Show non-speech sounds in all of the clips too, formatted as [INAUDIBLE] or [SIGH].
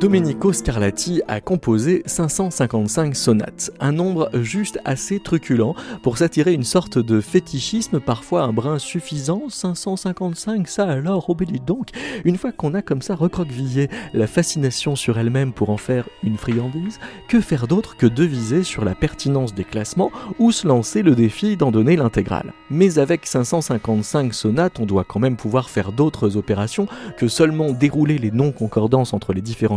Domenico Scarlatti a composé 555 sonates, un nombre juste assez truculent pour s'attirer une sorte de fétichisme, parfois un brin suffisant. 555, ça alors, obélis donc. Une fois qu'on a comme ça recroquevillé la fascination sur elle-même pour en faire une friandise, que faire d'autre que deviser sur la pertinence des classements ou se lancer le défi d'en donner l'intégrale? Mais avec 555 sonates, on doit quand même pouvoir faire d'autres opérations que seulement dérouler les non-concordances entre les différents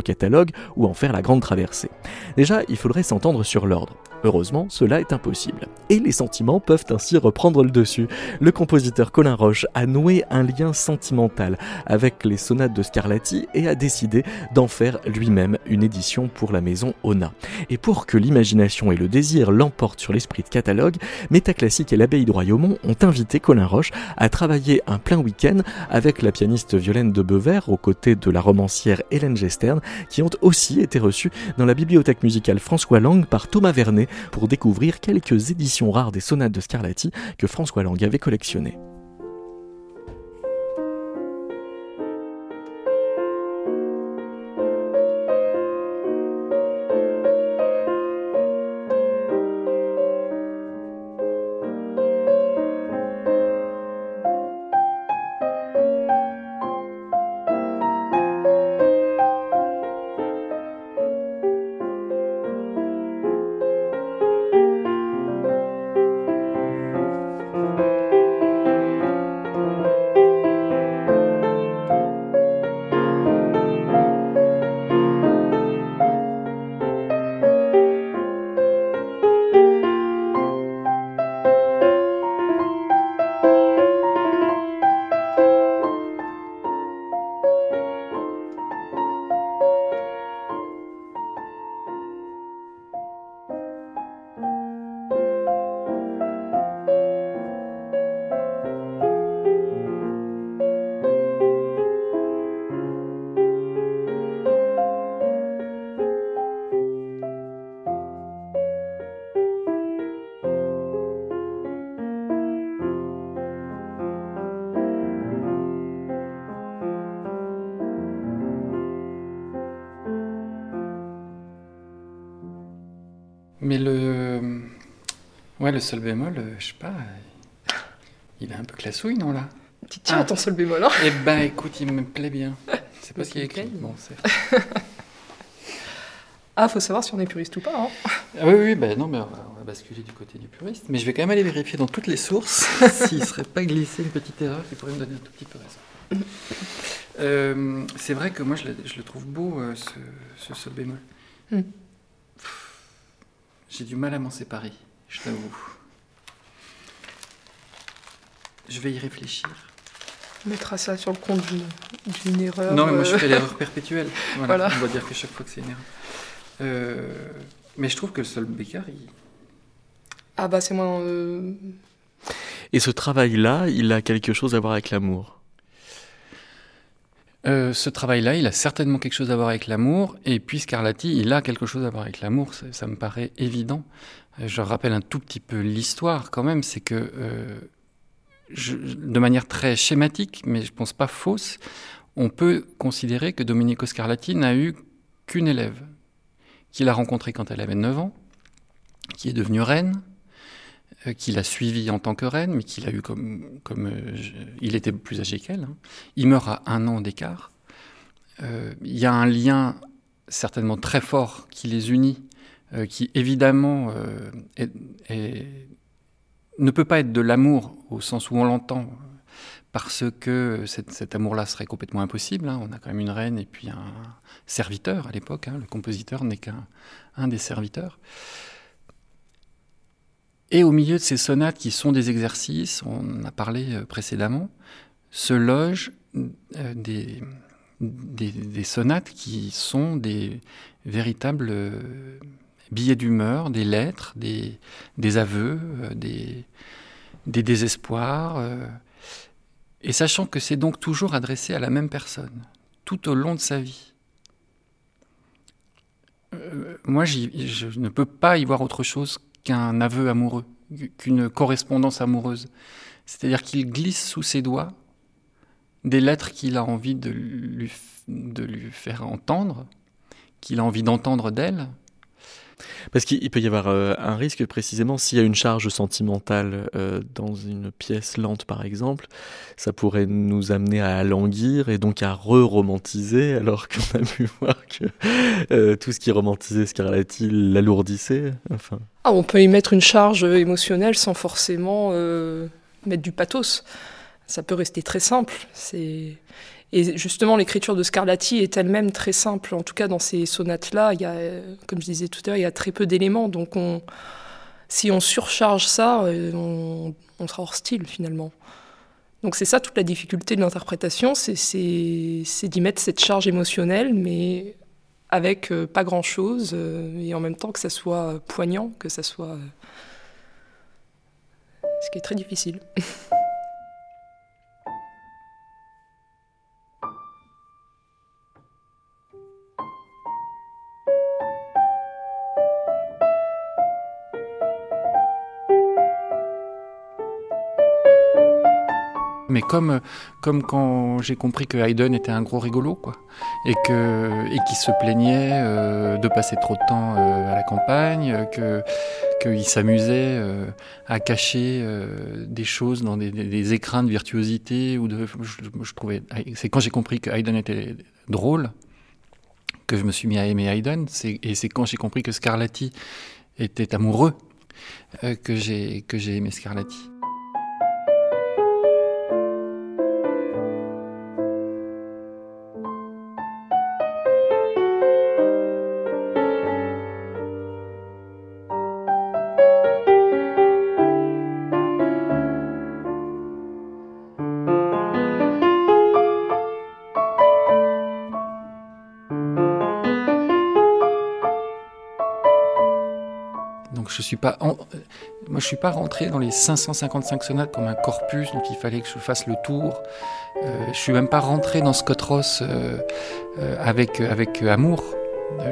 ou en faire la grande traversée. Déjà, il faudrait s'entendre sur l'ordre. Heureusement, cela est impossible. Et les sentiments peuvent ainsi reprendre le dessus. Le compositeur Colin Roche a noué un lien sentimental avec les sonates de Scarlatti et a décidé d'en faire lui-même une édition pour la maison Ona. Et pour que l'imagination et le désir l'emportent sur l'esprit de catalogue, Métaclassique et l'abbaye de Royaumont ont invité Colin Roche à travailler un plein week-end avec la pianiste Violaine de Bever aux côtés de la romancière Hélène Gestern qui ont aussi été reçus dans la bibliothèque musicale François Lang par Thomas Vernet pour découvrir quelques éditions rares des sonates de Scarlatti que François Lang avait collectionnées. Le sol bémol, euh, je sais pas. Il est un peu classouille, non, là? Tu tiens à ton sol bémol, hein Eh ben, écoute, il me plaît bien. [LAUGHS] C'est pas ce qu'il y a écrit. Bon, c'est. [LAUGHS] Ah, faut savoir si on est puriste ou pas. Hein. Ah oui, oui, ben non, mais on va, on va basculer du côté du puriste. Mais je vais quand même aller vérifier dans toutes les sources [LAUGHS] s'il ne serait pas glissé une petite erreur qui pourrait me donner un tout petit peu raison. Euh, c'est vrai que moi, je le, je le trouve beau, euh, ce, ce sol bémol. Hmm. J'ai du mal à m'en séparer, je t'avoue. Je vais y réfléchir. On mettra ça sur le compte d'une- d'une erreur. Non, mais moi je euh, fais l'erreur perpétuelle. [LAUGHS] Voilà, Voilà. On va dire que chaque fois que c'est une erreur. Euh, mais je trouve que le sol Bécard, il... Ah bah c'est moins... euh, Et ce travail-là, il a quelque chose à voir avec l'amour. Euh, ce travail-là, il a certainement quelque chose à voir avec l'amour. Et puis Scarlatti, il a quelque chose à voir avec l'amour. Ça, me paraît évident. Euh, Je rappelle un tout petit peu l'histoire quand même. C'est que, euh, de manière très schématique, mais je pense pas fausse, on peut considérer que Domenico Scarlatti n'a eu qu'une élève, qu'il a rencontrée quand elle avait 9 ans, qui est devenue reine, qu'il a suivie en tant que reine, mais qu'il a eu comme... comme euh, il était plus âgé qu'elle. hein. Il meurt à un an d'écart. Euh, Il y a un lien certainement très fort qui les unit, euh, qui évidemment euh, ne peut pas être de l'amour au sens où on l'entend, parce que cet, amour-là serait complètement impossible. hein. On a quand même une reine et puis un serviteur à l'époque. hein. Le compositeur n'est qu'un un des serviteurs. Et au milieu de ces sonates qui sont des exercices, on en a parlé euh, précédemment, se logent euh, des, des, sonates qui sont des véritables euh, billets d'humeur, des lettres, des, des aveux, des, des désespoirs. et sachant que c'est donc toujours adressé à la même personne, tout au long de sa vie. moi, je ne peux pas y voir autre chose qu'un aveu amoureux, qu'une correspondance amoureuse. C'est-à-dire qu'il glisse sous ses doigts des lettres qu'il a envie de lui, de lui faire entendre, qu'il a envie d'entendre d'elle, parce qu'il peut y avoir euh, un risque précisément s'il y a une charge sentimentale euh, dans une pièce lente par exemple, ça pourrait nous amener à languir et donc à re-romantiser alors qu'on a pu [LAUGHS] voir que euh, tout ce qui romantisait Scarlatti l'alourdissait. Ah, on peut y mettre une charge émotionnelle sans forcément mettre du pathos. Ça peut rester très simple. C'est et justement, l'écriture de Scarlatti est elle-même très simple. En tout cas, dans ces sonates-là, il y a, comme je disais tout à l'heure, il y a très peu d'éléments. Donc, on, si on surcharge ça, euh, on, sera hors style finalement. Donc, c'est ça toute la difficulté de l'interprétation, c'est d'y mettre cette charge émotionnelle, mais avec euh, pas grand-chose, euh, et en même temps que ça soit poignant, que ça soit... ce qui est très difficile. [LAUGHS] mais comme, comme quand j'ai compris que Haydn était un gros rigolo, quoi, et que et qu'il se plaignait euh, de passer trop de temps euh, à la campagne, que qu'il s'amusait euh, à cacher des choses dans des, des, écrins de virtuosité ou je, trouvais, c'est quand j'ai compris que Haydn était drôle que je me suis mis à aimer Haydn, et c'est quand j'ai compris que Scarlatti était amoureux que j'ai que j'ai aimé Scarlatti. Pas, moi je suis pas rentré dans les 555 sonates comme un corpus, donc il fallait que je fasse le tour. Euh, je suis même pas rentré dans Scott Ross euh, euh, avec avec amour.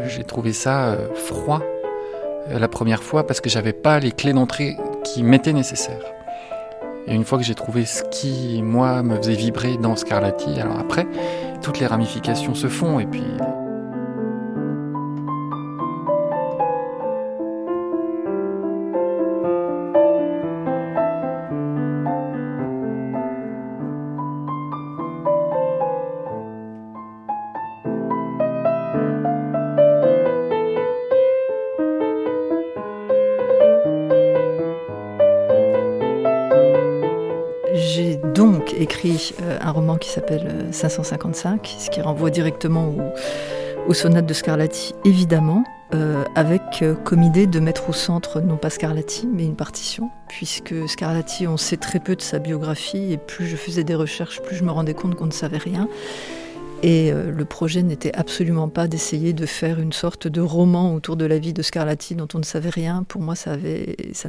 J'ai trouvé ça froid la première fois parce que j'avais pas les clés d'entrée qui m'étaient nécessaires. Et une fois que j'ai trouvé ce qui moi me faisait vibrer dans Scarlatti, alors après toutes les ramifications se font et puis un roman qui s'appelle 555, euh, ce qui renvoie directement aux sonates de Scarlatti, évidemment, euh, avec comme idée de mettre au centre non pas Scarlatti, mais une partition, puisque Scarlatti, on sait très peu de sa biographie, et plus je faisais des recherches, plus je me rendais compte qu'on ne savait rien. Et euh, le projet n'était absolument pas d'essayer de faire une sorte de roman autour de la vie de Scarlatti dont on ne savait rien. Pour moi, ça,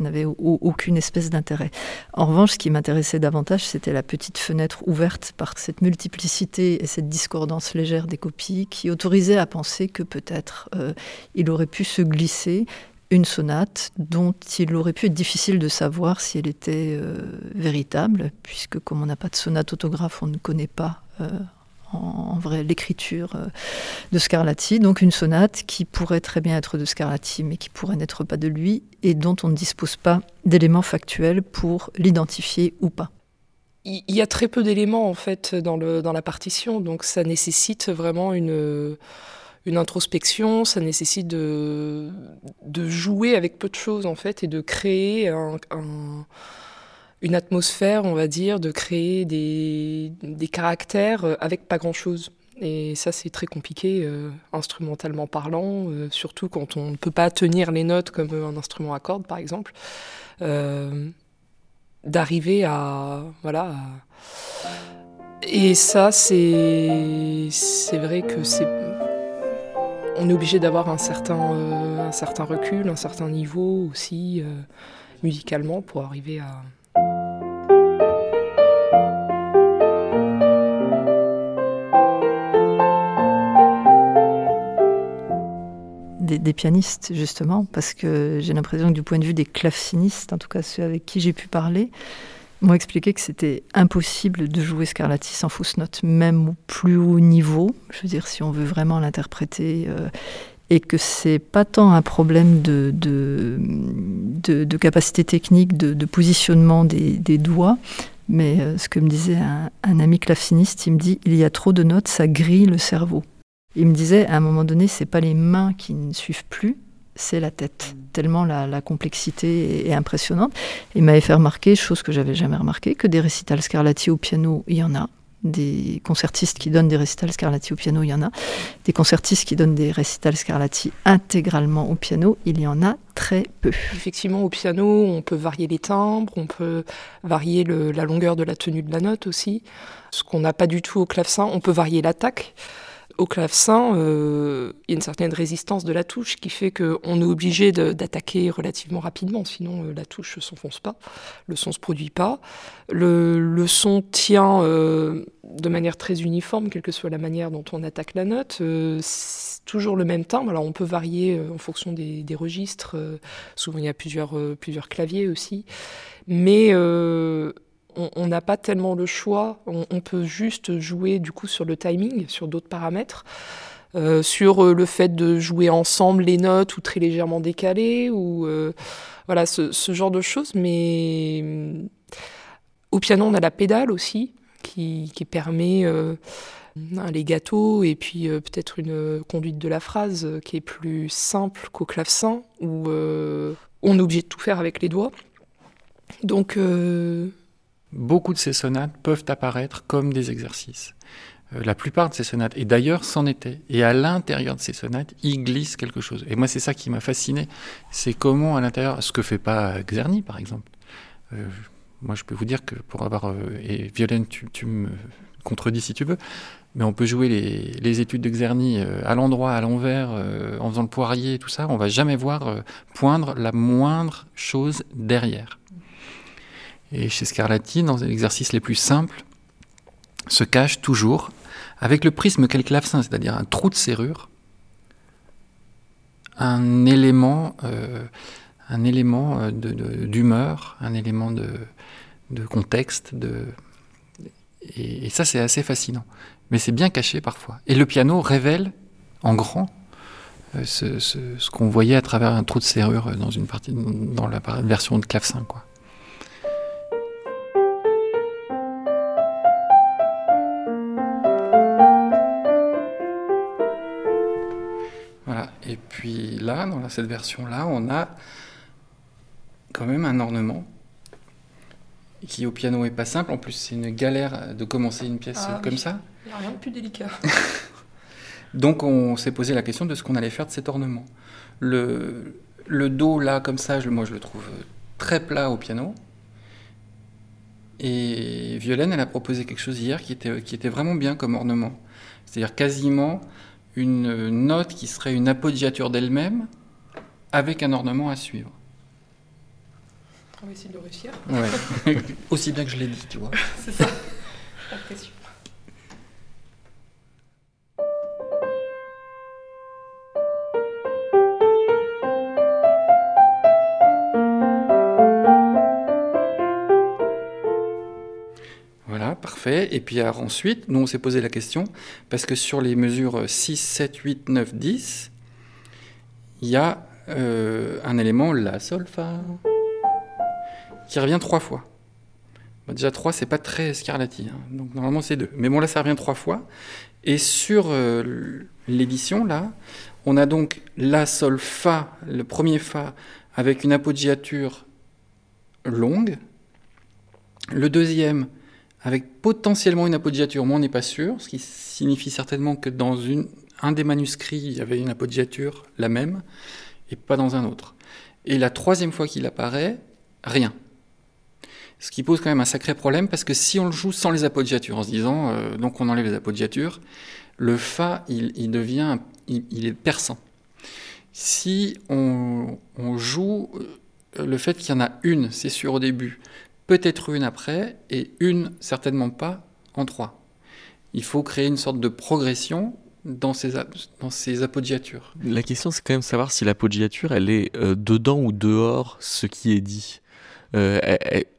n'avait aucune espèce d'intérêt. En revanche, ce qui m'intéressait davantage, c'était la petite fenêtre ouverte par cette multiplicité et cette discordance légère des copies qui autorisait à penser que peut-être euh, il aurait pu se glisser une sonate dont il aurait pu être difficile de savoir si elle était euh, véritable, puisque comme on n'a pas de sonate autographe, on ne connaît pas en, vrai l'écriture euh, de Scarlatti. Donc une sonate qui pourrait très bien être de Scarlatti, mais qui pourrait n'être pas de lui, et dont on ne dispose pas d'éléments factuels pour l'identifier ou pas. Il y a très peu d'éléments en fait dans, la partition, donc ça nécessite vraiment une, introspection, ça nécessite de, de jouer avec peu de choses en fait et de créer un une atmosphère, on va dire, de créer des, caractères euh, avec pas grand-chose. Et ça, c'est très compliqué, euh, instrumentalement parlant, euh, surtout quand on ne peut pas tenir les notes comme un instrument à cordes, par exemple. D'arriver à. Voilà. Et ça, c'est. C'est vrai que c'est. On est obligé d'avoir un certain, un certain recul, un certain niveau aussi, musicalement, pour arriver à des, pianistes, justement, parce que j'ai l'impression que du point de vue des clavecinistes, en tout cas ceux avec qui j'ai pu parler, m'ont expliqué que c'était impossible de jouer Scarlatti sans fausse note, même au plus haut niveau. Je veux dire, si on veut vraiment l'interpréter. Euh, et que c'est pas tant un problème de, de, capacité technique, de, positionnement des, des, doigts, mais euh, ce que me disait un, un, ami claveciniste, il me dit il y a trop de notes, ça grille le cerveau. Il me disait à un moment donné, c'est pas les mains qui ne suivent plus, c'est la tête. Tellement la, complexité est, impressionnante. Il m'avait fait remarquer, chose que j'avais jamais remarqué, que des récitals Scarlatti au piano, il y en a. Des concertistes qui donnent des récitals Scarlatti au piano, il y en a. Des concertistes qui donnent des récitals Scarlatti intégralement au piano, il y en a très peu. Effectivement, au piano, on peut varier les timbres, on peut varier la longueur de la tenue de la note aussi. Ce qu'on n'a pas du tout au clavecin, on peut varier l'attaque. Au clavecin, euh, il y a une certaine résistance de la touche qui fait qu'on est obligé d'attaquer relativement rapidement, sinon euh, la touche ne s'enfonce pas, le son ne se produit pas. Le, son tient euh, de manière très uniforme, quelle que soit la manière dont on attaque la note. toujours le même timbre, on peut varier en fonction des, des registres, souvent il y a plusieurs, plusieurs claviers aussi, mais on n'a pas tellement le choix. On, peut juste jouer du coup sur le timing, sur d'autres paramètres, euh, sur euh, le fait de jouer ensemble les notes ou très légèrement décalées ou euh, voilà ce, genre de choses. Mais au piano, on a la pédale aussi qui, permet un legato et puis peut-être une conduite de la phrase qui est plus simple qu'au clavecin où on est obligé de tout faire avec les doigts. Donc beaucoup de ces sonates peuvent apparaître comme des exercices. Euh, la plupart de ces sonates, et d'ailleurs c'en était, et à l'intérieur de ces sonates, il glisse quelque chose. Et moi c'est ça qui m'a fasciné, c'est comment à l'intérieur, ce que fait pas Xerny par exemple. Euh, moi je peux vous dire que pour avoir, euh, et Violaine tu, me contredis si tu veux, mais on peut jouer les, les études de Xerny à l'endroit, à l'envers, en faisant le poirier, tout ça, on va jamais voir poindre la moindre chose derrière. Et chez Scarlatti, dans les exercices les plus simples, se cache toujours, avec le prisme qu'est le clavecin, c'est-à-dire un trou de serrure, un élément, euh, un élément euh, d'humeur, un élément de, contexte, et, ça c'est assez fascinant. Mais c'est bien caché parfois. Et le piano révèle en grand euh, ce, ce qu'on voyait à travers un trou de serrure dans une partie, dans la version de clavecin, quoi. Et puis là, dans cette version-là, on a quand même un ornement qui au piano est pas simple. En plus, c'est une galère de commencer une pièce ah comme ça. Il n'y a rien de plus délicat. [LAUGHS] [LAUGHS] Donc on s'est posé la question de ce qu'on allait faire de cet ornement. Le, le do là comme ça, moi je le trouve très plat au piano. Et Violaine, elle a proposé quelque chose hier qui était, qui était vraiment bien comme ornement. C'est-à-dire quasiment une note qui serait une appoggiature d'elle-même avec un ornement à suivre. On va essayer de réussir. Ouais. [LAUGHS] Aussi bien que je l'ai dit, tu vois. [LAUGHS] C'est ça. Et puis ensuite, nous, on s'est posé la question, parce que sur les mesures 6, 7, 8, 9, 10, il y a euh, un élément, la, sol, fa, qui revient trois fois. déjà, trois, c'est pas très scarlatti, hein. donc normalement c'est deux. Mais bon, là, ça revient trois fois. Et sur euh, l'édition, là, on a donc la, sol, fa, le premier fa, avec une appoggiature longue. Le deuxième, avec potentiellement une appoggiature, moi on n'est pas sûr, ce qui signifie certainement que dans un des manuscrits, il y avait une appoggiature, la même, et pas dans un autre. Et la troisième fois qu'il apparaît, rien. Ce qui pose quand même un sacré problème, parce que si on le joue sans les appoggiatures, en se disant, euh, donc on enlève les appoggiatures, le Fa, il, devient, il, est perçant. Si on, on joue euh, le fait qu'il y en a une, c'est sûr au début, peut-être une après, et une certainement pas en trois. Il faut créer une sorte de progression dans ses, dans appoggiatures. La question, c'est quand même savoir si l'appoggiature, elle est euh, dedans ou dehors ce qui est dit. Euh,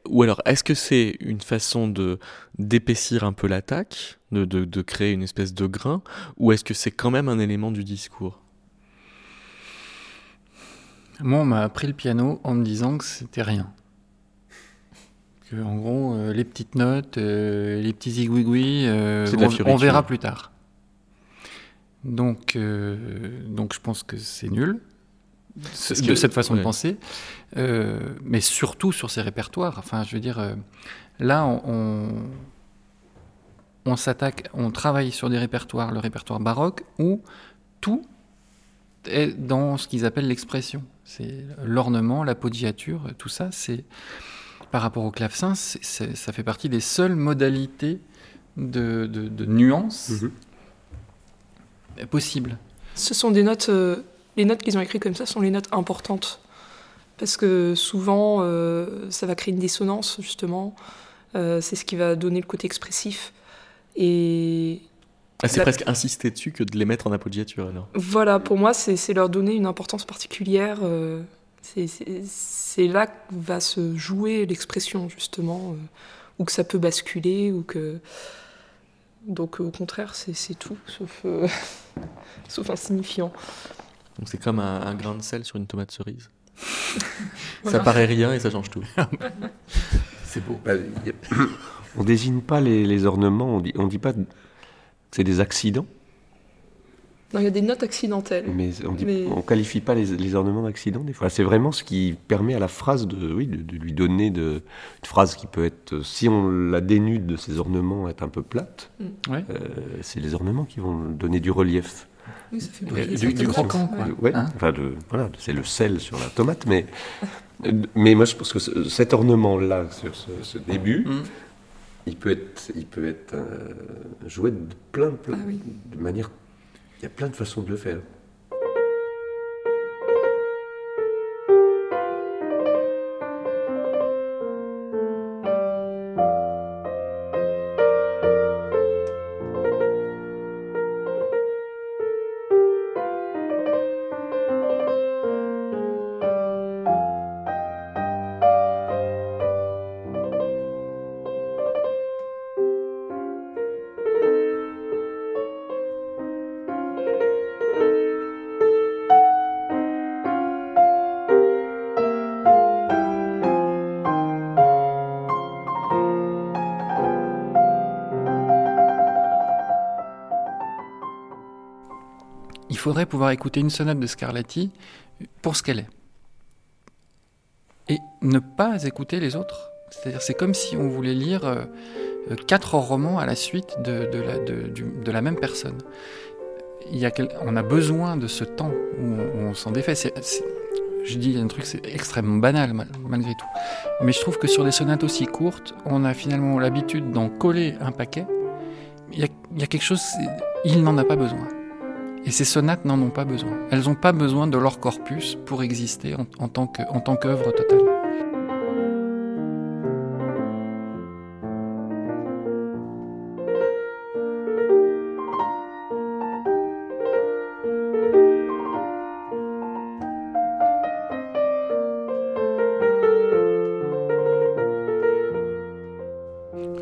ou alors, est-ce que c'est une façon de d'épaissir un peu l'attaque, de, de, de, créer une espèce de grain, ou est-ce que c'est quand même un élément du discours? Moi, on m'a appris le piano en me disant que c'était rien. Que, en gros, euh, les petites notes, euh, les petits zigouigouis, euh, on, on, verra plus tard. Donc, donc je pense que c'est nul de cette façon de penser, euh, mais surtout sur ces répertoires. Enfin, je veux dire, euh, là, on, on s'attaque, on travaille sur des répertoires, le répertoire baroque, où tout est dans ce qu'ils appellent l'expression. C'est l'ornement, la podiature, tout ça, c'est par rapport au clavecin, ça fait partie des seules modalités de, de, nuances mm-hmm. possibles. Ce sont des notes euh, les notes qu'ils ont écrites comme ça sont les notes importantes. Parce que souvent, euh, ça va créer une dissonance, justement. Euh, c'est ce qui va donner le côté expressif. Et. Ah, c'est presque insister dessus que de les mettre en appoggiature, alors. Voilà, pour moi, c'est leur donner une importance particulière. Euh, c'est là que va se jouer l'expression, justement. ou que ça peut basculer, ou que. Donc, au contraire, c'est tout, sauf, [LAUGHS] sauf insignifiant. Donc c'est comme un, grain de sel sur une tomate cerise. [LAUGHS] Ça paraît rien et ça change tout. [LAUGHS] c'est beau. Bah, [CLEARS THROAT] on désigne pas les, ornements, on dit, on dit pas que c'est des accidents. Non, il y a des notes accidentelles. Mais on ne qualifie pas les, ornements d'accident des fois. C'est vraiment ce qui permet à la phrase de, oui, de, lui donner de, une phrase qui peut être, si on la dénude de ses ornements, être un peu plate. Mm. Euh, c'est les ornements qui vont donner du relief. Oui, ça fait du, croquant, quoi. Ouais, hein enfin, voilà, c'est le sel sur la tomate, mais, [LAUGHS] mais moi je pense que cet ornement-là, sur ce, début, mm. il peut être, il peut être euh, joué de plein, plein ah de manière. Il y a plein de façons de le faire. Faudrait pouvoir écouter une sonate de Scarlatti pour ce qu'elle est. Et ne pas écouter les autres. C'est-à-dire, c'est comme si on voulait lire euh, quatre romans à la suite de, la, même personne. Il y a on a besoin de ce temps où on, s'en défait. je dis un truc, c'est extrêmement banal malgré tout. Mais je trouve que sur des sonates aussi courtes, on a finalement l'habitude d'en coller un paquet. Il il y a quelque chose, il n'en a pas besoin. Et ces sonates n'en ont pas besoin. Elles n'ont pas besoin de leur corpus pour exister en, tant qu'œuvre totale.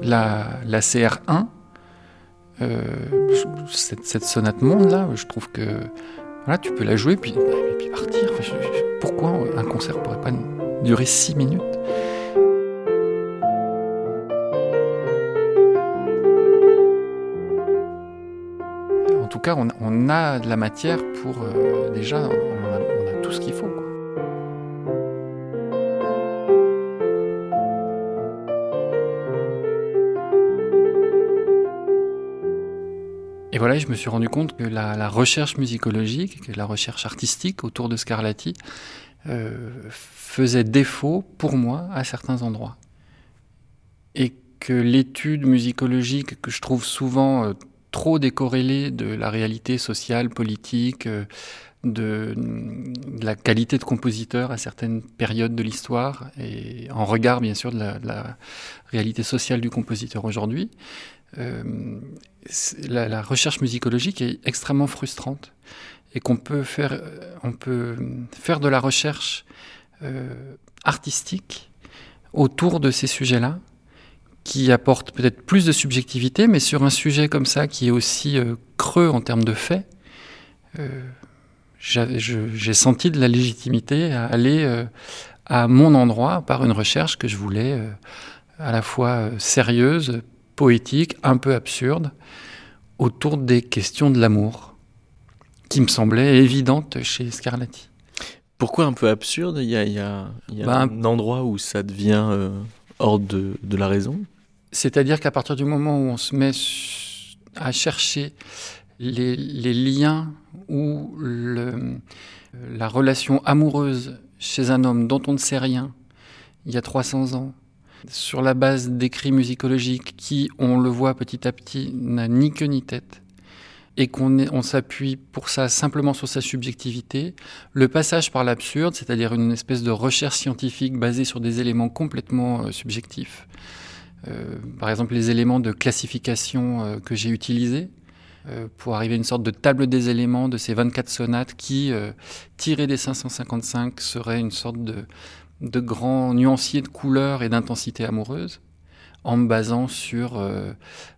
La, la CR1, euh, cette, sonate monde là, je trouve que voilà, tu peux la jouer puis, et puis partir. pourquoi un concert pourrait pas durer six minutes? En tout cas, on, a de la matière pour euh, déjà, on a, tout ce qu'il faut. Voilà, je me suis rendu compte que la, recherche musicologique, que la recherche artistique autour de Scarlatti euh, faisait défaut pour moi à certains endroits. Et que l'étude musicologique que je trouve souvent euh, trop décorrélée de la réalité sociale, politique, euh, de, la qualité de compositeur à certaines périodes de l'histoire et en regard bien sûr de la, réalité sociale du compositeur aujourd'hui. Euh, la, recherche musicologique est extrêmement frustrante et qu'on peut faire, on peut faire de la recherche euh, artistique autour de ces sujets-là qui apporte peut-être plus de subjectivité, mais sur un sujet comme ça qui est aussi euh, creux en termes de faits, j'ai senti de la légitimité à aller euh, à mon endroit par une recherche que je voulais euh, à la fois euh, sérieuse, poétique, un peu absurde, autour des questions de l'amour, qui me semblaient évidentes chez Scarlatti. Pourquoi un peu absurde? Il y a, il y a, bah, un endroit où ça devient hors de, de la raison? C'est-à-dire qu'à partir du moment où on se met à chercher les, liens ou la relation amoureuse chez un homme dont on ne sait rien il y a 300 ans, sur la base d'écrits musicologiques qui, on le voit petit à petit, n'a ni queue ni tête, et qu'on on s'appuie pour ça simplement sur sa subjectivité, le passage par l'absurde, c'est-à-dire une espèce de recherche scientifique basée sur des éléments complètement euh, subjectifs, euh, par exemple les éléments de classification euh, que j'ai utilisés, pour arriver à une sorte de table des éléments de ces 24 sonates qui, euh, tirées des 555, seraient une sorte de, de grand nuancier de couleurs et d'intensité amoureuse en me basant sur euh,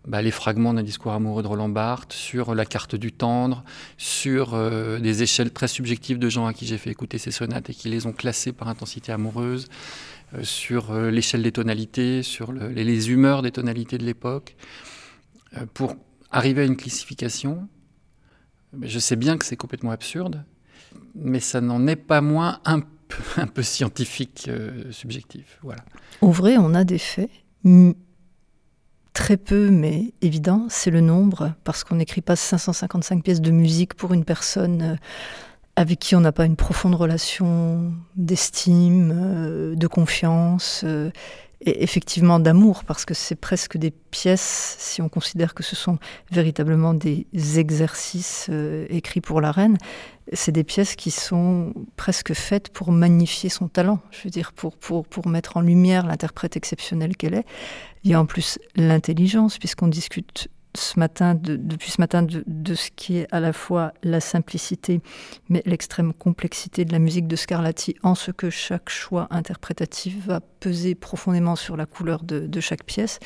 bah, les fragments d'un discours amoureux de Roland Barthes, sur la carte du tendre, sur des échelles très subjectives de gens à qui j'ai fait écouter ces sonates et qui les ont classées par intensité amoureuse, sur l'échelle des tonalités, sur les, les, humeurs des tonalités de l'époque, pour arriver à une classification, je sais bien que c'est complètement absurde, mais ça n'en est pas moins un peu, [LAUGHS] scientifique, euh, subjectif. Voilà. En vrai, on a des faits. Très peu, mais évident, c'est le nombre, parce qu'on n'écrit pas 555 pièces de musique pour une personne euh, avec qui on n'a pas une profonde relation d'estime, euh, de confiance et effectivement d'amour, parce que c'est presque des pièces, si on considère que ce sont véritablement des exercices euh, écrits pour la reine, c'est des pièces qui sont presque faites pour magnifier son talent, je veux dire, pour, pour, pour mettre en lumière l'interprète exceptionnelle qu'elle est. Il y a en plus l'intelligence, puisqu'on discute ce matin, depuis ce matin, de, ce qui est à la fois la simplicité, mais l'extrême complexité de la musique de Scarlatti, en ce que chaque choix interprétatif va peser profondément sur la couleur de, de chaque pièce.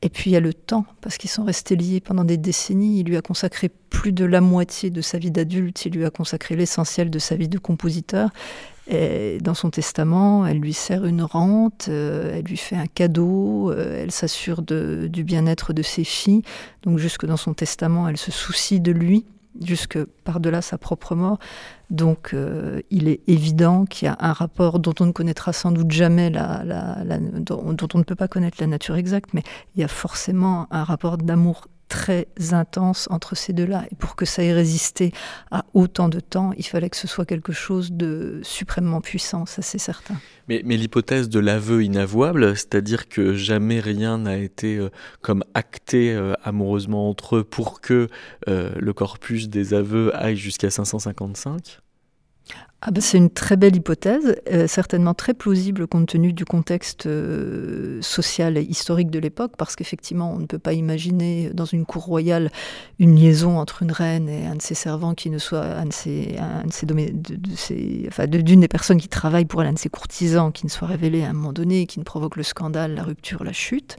Et puis il y a le temps, parce qu'ils sont restés liés pendant des décennies. Il lui a consacré plus de la moitié de sa vie d'adulte, il lui a consacré l'essentiel de sa vie de compositeur. Et dans son testament, elle lui sert une rente, euh, elle lui fait un cadeau, euh, elle s'assure du bien-être de ses filles. Donc jusque dans son testament, elle se soucie de lui, jusque par-delà sa propre mort. Donc euh, il est évident qu'il y a un rapport dont on ne connaîtra sans doute jamais, la, dont on ne peut pas connaître la nature exacte, mais il y a forcément un rapport d'amour très intense entre ces deux-là. Et pour que ça ait résisté à autant de temps, il fallait que ce soit quelque chose de suprêmement puissant, ça c'est certain. Mais, mais l'hypothèse de l'aveu inavouable, c'est-à-dire que jamais rien n'a été euh, comme acté euh, amoureusement entre eux pour que euh, le corpus des aveux aille jusqu'à 555 ah ben, c'est une très belle hypothèse, euh, certainement très plausible compte tenu du contexte euh, social et historique de l'époque, parce qu'effectivement, on ne peut pas imaginer dans une cour royale une liaison entre une reine et un de ses servants qui ne soit un de ses, un d'une des personnes qui travaillent pour elle, un de ses courtisans, qui ne soit révélé à un moment donné, qui ne provoque le scandale, la rupture, la chute.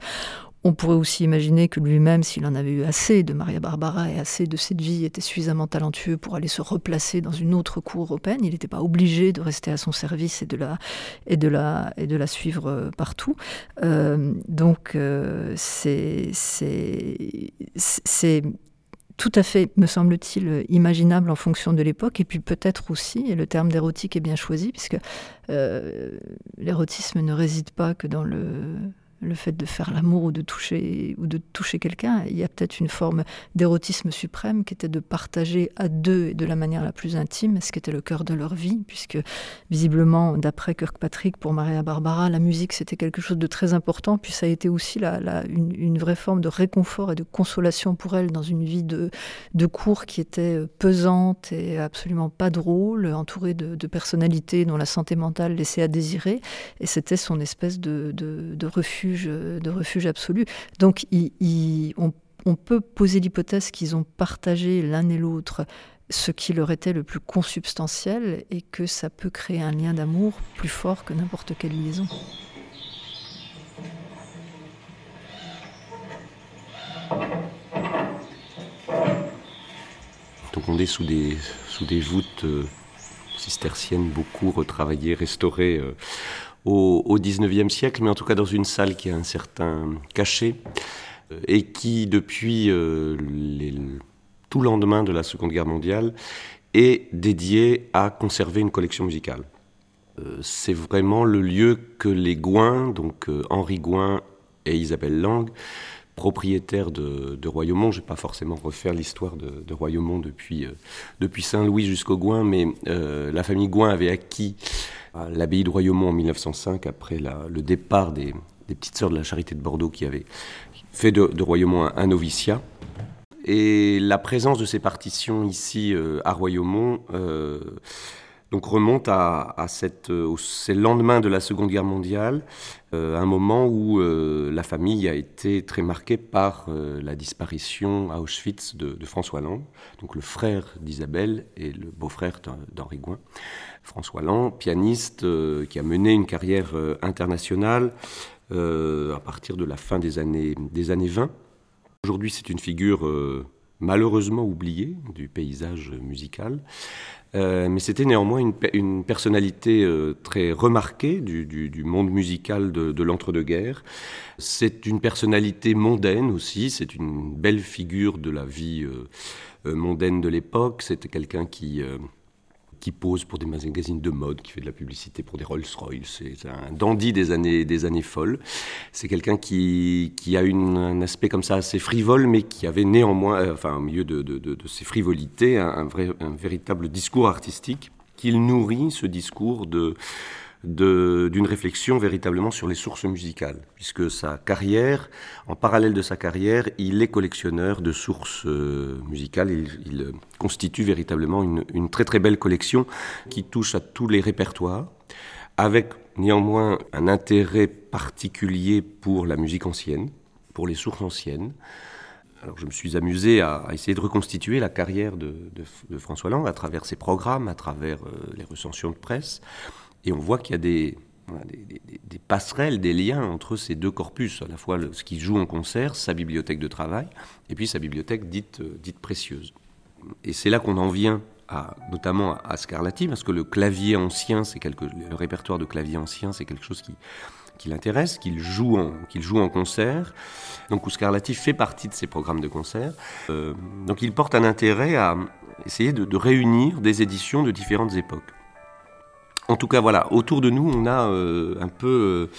On pourrait aussi imaginer que lui-même, s'il en avait eu assez de Maria Barbara et assez de cette vie, était suffisamment talentueux pour aller se replacer dans une autre cour européenne. Il n'était pas obligé de rester à son service et de la, suivre euh, partout. Euh, donc euh, c'est tout à fait, me semble-t-il, imaginable en fonction de l'époque, et puis peut-être aussi, et le terme d'érotique est bien choisi, puisque l'érotisme ne réside pas que dans le le fait de faire l'amour ou de toucher ou de toucher quelqu'un. Il y a peut-être une forme d'érotisme suprême qui était de partager à deux et de la manière la plus intime ce qui était le cœur de leur vie, puisque visiblement, d'après Kirkpatrick, pour Maria Barbara, la musique c'était quelque chose de très important, puis ça a été aussi une, vraie forme de réconfort et de consolation pour elle dans une vie de, de cours qui était pesante et absolument pas drôle, entourée de, personnalités dont la santé mentale laissait à désirer, et c'était son espèce de, de refuge de refuge absolu. Donc on, peut poser l'hypothèse qu'ils ont partagé l'un et l'autre ce qui leur était le plus consubstantiel et que ça peut créer un lien d'amour plus fort que n'importe quelle liaison. Donc on est sous des, sous des voûtes euh, cisterciennes beaucoup retravaillées, restaurées. Euh, au, au 19e siècle, mais en tout cas dans une salle qui a un certain cachet euh, et qui, depuis euh, tout lendemain de la Seconde Guerre mondiale, est dédiée à conserver une collection musicale. Euh, c'est vraiment le lieu que les Gouin, donc Henri Gouin et Isabelle Lang, propriétaires de, Royaumont. Je ne vais pas forcément refaire l'histoire de, de, Royaumont depuis, depuis Saint-Louis jusqu'au Gouin, mais la famille Gouin avait acquis à l'abbaye de Royaumont en 1905, après le départ des, petites sœurs de la Charité de Bordeaux qui avaient fait de, Royaumont un, noviciat. Et la présence de ces partitions ici euh, à Royaumont euh, donc remonte à, euh, c'est le lendemain de la Seconde Guerre mondiale, un moment où la famille a été très marquée par la disparition à Auschwitz de, François Land, donc le frère d'Isabelle et le beau-frère d'Henri Gouin. François Land, pianiste euh, qui a mené une carrière euh, internationale euh, à partir de la fin des années 20. Aujourd'hui, c'est une figure malheureusement oubliée du paysage musical. mais c'était néanmoins une, personnalité très remarquée du, monde musical de, l'entre-deux-guerres. C'est une personnalité mondaine aussi, c'est une belle figure de la vie mondaine de l'époque. C'était quelqu'un qui qui pose pour des magazines de mode, qui fait de la publicité pour des Rolls-Royce. C'est un dandy des années, des années folles. C'est quelqu'un qui, qui a une, un aspect comme ça assez frivole, mais qui avait néanmoins, euh, enfin, au milieu de, de, de, ses frivolités, un, vrai, un véritable discours artistique qu'il nourrit, ce discours de d'une réflexion véritablement sur les sources musicales, puisque sa carrière, en parallèle de sa carrière, il est collectionneur de sources euh, musicales. Il, euh, constitue véritablement une, très très belle collection qui touche à tous les répertoires, avec néanmoins un intérêt particulier pour la musique ancienne, pour les sources anciennes. Alors je me suis amusé à, essayer de reconstituer la carrière de, François Lang à travers ses programmes, à travers euh, les recensions de presse. Et on voit qu'il y a des, passerelles, des liens entre ces deux corpus, à la fois ce qu'il joue en concert, sa bibliothèque de travail, et puis sa bibliothèque dite, euh, dite précieuse. Et c'est là qu'on en vient à, notamment à Scarlatti, parce que le clavier ancien, c'est quelque, le répertoire de clavier ancien, c'est quelque chose qui, qui l'intéresse, qu'il joue, en, joue en concert, donc Scarlatti fait partie de ses programmes de concert. Euh, donc il porte un intérêt à essayer de réunir des éditions de différentes époques. En tout cas, voilà, autour de nous, on a euh, un peu, euh,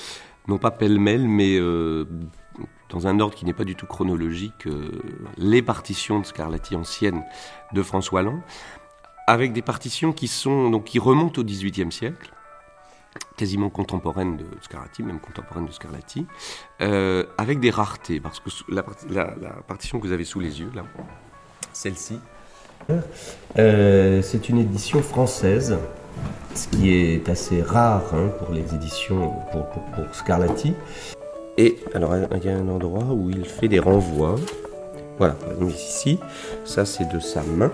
non pas pêle-mêle, mais euh, dans un ordre qui n'est pas du tout chronologique, les partitions de Scarlatti anciennes de François Land, avec des partitions qui, sont, qui remontent au XVIIIe siècle, quasiment contemporaines de Scarlatti, même contemporaines de Scarlatti, avec des raretés, parce que la, partition que vous avez sous les yeux, celle-ci, c'est une édition française ce qui est assez rare hein, pour les éditions pour, Scarlatti. Et alors il y a un endroit où il fait des renvois. Voilà, ici, ça c'est de sa main,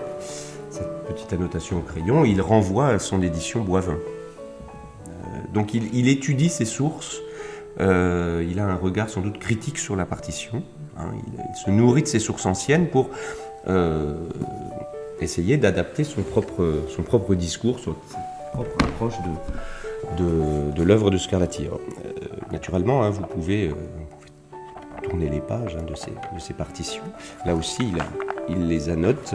cette petite annotation au crayon, il renvoie à son édition Boivin. Euh, donc il, étudie ses sources, euh, il a un regard sans doute critique sur la partition, hein. il, se nourrit de ses sources anciennes pour euh, essayer d'adapter son propre, son propre discours, propre approche de, de, l'œuvre de Scarlatti. Euh, naturellement, hein, vous, pouvez, euh, tourner les pages hein, de, ces, partitions. Là aussi, il, il les annote.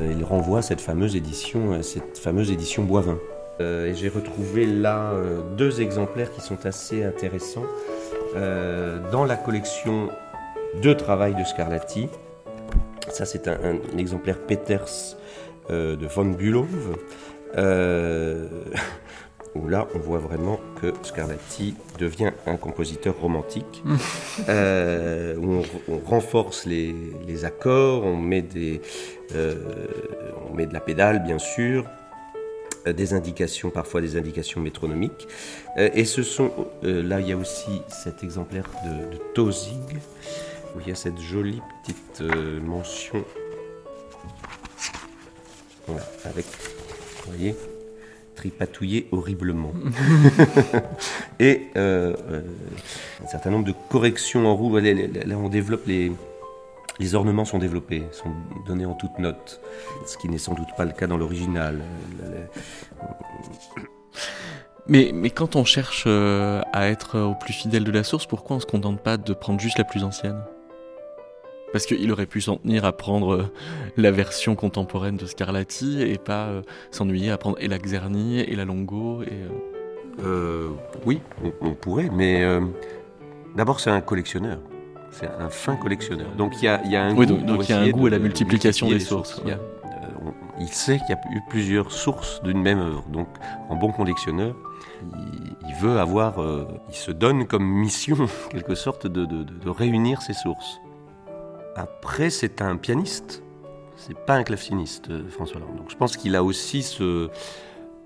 Euh, il renvoie à cette fameuse édition, cette fameuse édition Boivin. et j'ai retrouvé là deux exemplaires qui sont assez intéressants, dans la collection de travail de Scarlatti. Ça, c'est un, un exemplaire Peters de von Bülow. [LAUGHS] où là, on voit vraiment que Scarlatti devient un compositeur romantique, euh, où on, renforce les, accords, on met, des, euh, on met de la pédale, bien sûr, euh, des indications, parfois des indications métronomiques. et ce sont, là, il y a aussi cet exemplaire de, de Tozig, où il y a cette jolie petite mention, voilà, avec, vous voyez, tripatouiller horriblement. [LAUGHS] et euh, euh, un certain nombre de corrections en roue. Là, on développe les, les ornements sont développés, sont donnés en toutes notes, ce qui n'est sans doute pas le cas dans l'original. Mais, mais, quand on cherche euh, à être au plus fidèle de la source, pourquoi on ne se contente pas de prendre juste la plus ancienne? Parce qu'il aurait pu s'en tenir à prendre euh, la version contemporaine de Scarlatti et pas euh, s'ennuyer à prendre et la Xerni et la Longo. Et, euh... oui, on, pourrait, mais d'abord c'est un collectionneur. C'est un fin collectionneur. Donc il y a, y a, un goût. Donc, il y a un goût à la multiplication des sources. Il, sait qu'il y a eu plusieurs sources d'une même œuvre. Donc en bon collectionneur, il, veut avoir, il se donne comme mission, [LAUGHS] quelque sorte, de, de, de réunir ses sources. Après, c'est un pianiste, c'est pas un claveciniste, euh, François Hollande. Donc je pense qu'il a aussi ce,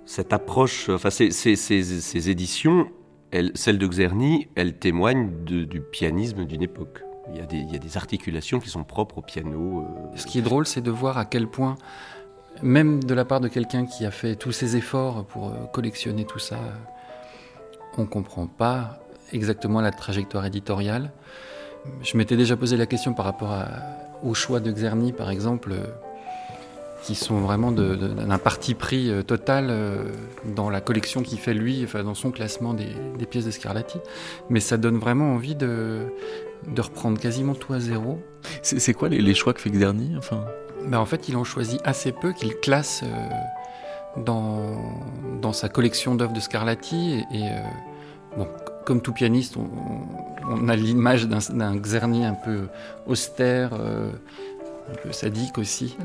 cette approche, enfin ces, éditions, elles, celles de Xerny, elles témoignent du pianisme d'une époque. Il y, a des, il y, a des, articulations qui sont propres au piano. Euh, Ce qui est drôle, c'est de voir à quel point, même de la part de quelqu'un qui a fait tous ces efforts pour euh, collectionner tout ça, on ne comprend pas exactement la trajectoire éditoriale. Je m'étais déjà posé la question par rapport au choix de Xerny, par exemple, euh, qui sont vraiment d'un parti pris euh, total euh, dans la collection qu'il fait lui, enfin, dans son classement des, pièces de Scarlatti. Mais ça donne vraiment envie de, reprendre quasiment tout à zéro. C'est quoi les, choix que fait Xerny enfin... Ben, en fait, il en choisit assez peu qu'il classe dans, dans sa collection d'œuvres de Scarlatti. Et, bon, comme tout pianiste, on, a l'image d'un Xerny un peu austère, euh, un peu sadique aussi.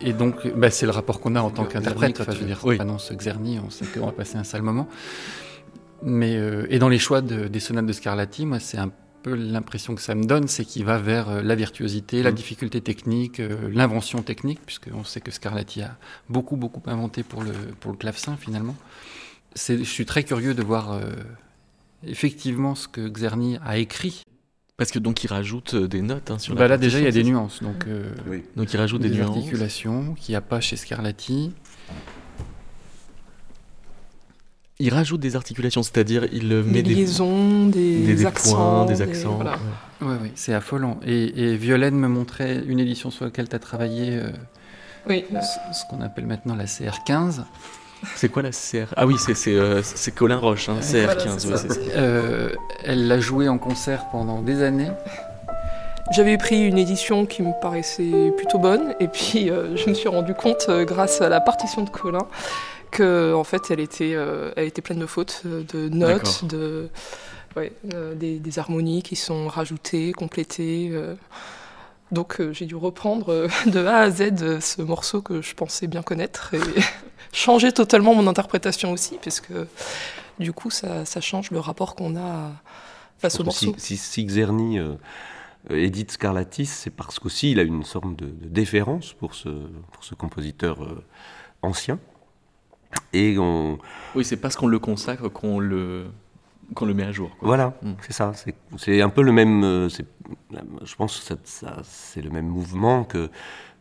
Et, donc, bah, c'est le rapport qu'on a en tant qu'interprète. Enfin, je veux dire, oui. ce Xerny, on sait qu'on va passer un sale moment. Mais, euh, et dans les choix des sonates de Scarlatti, moi, c'est un peu l'impression que ça me donne, c'est qu'il va vers euh, la virtuosité, la mm. difficulté technique, l'invention technique, puisqu'on sait que Scarlatti a beaucoup, beaucoup inventé pour le, pour le clavecin, finalement je suis très curieux de voir euh, effectivement ce que Xerny a écrit. Parce que donc il rajoute euh, des notes hein, sur bah Là déjà il y a des nuances, donc, euh, donc il rajoute des, des nuances. articulations qu'il n'y a pas chez Scarlatti. Il rajoute des articulations, c'est-à-dire il met des liaisons, des, des, accents, points, des accents. Voilà. Oui, oui, c'est affolant. Et, et, Violaine me montrait une édition sur laquelle tu as travaillé, oui. ce qu'on appelle maintenant la CR15. C'est quoi la CR Ah oui, c'est euh, Colin Roche, hein, CR15. Euh, elle l'a joué en concert pendant des années. J'avais pris une édition qui me paraissait plutôt bonne, et puis euh, je me suis rendu compte, grâce à la partition de Colin, que en fait, elle était, elle était pleine de fautes, de notes, de, des, des, harmonies qui sont rajoutées, complétées. Donc j'ai dû reprendre [LAUGHS] de A à Z ce morceau que je pensais bien connaître et [LAUGHS] changer totalement mon interprétation aussi, parce que du coup, ça, change le rapport qu'on a face au morceau. Si, si, Xerny euh, édite Scarlatis, c'est parce qu'aussi il a une sorte de, déférence pour ce, pour ce compositeur euh, ancien. Et on... Oui, c'est parce qu'on le consacre qu'on le, qu'on le met à jour. Voilà, mm. c'est ça. C'est un peu le même. Euh, je pense que c'est le même mouvement que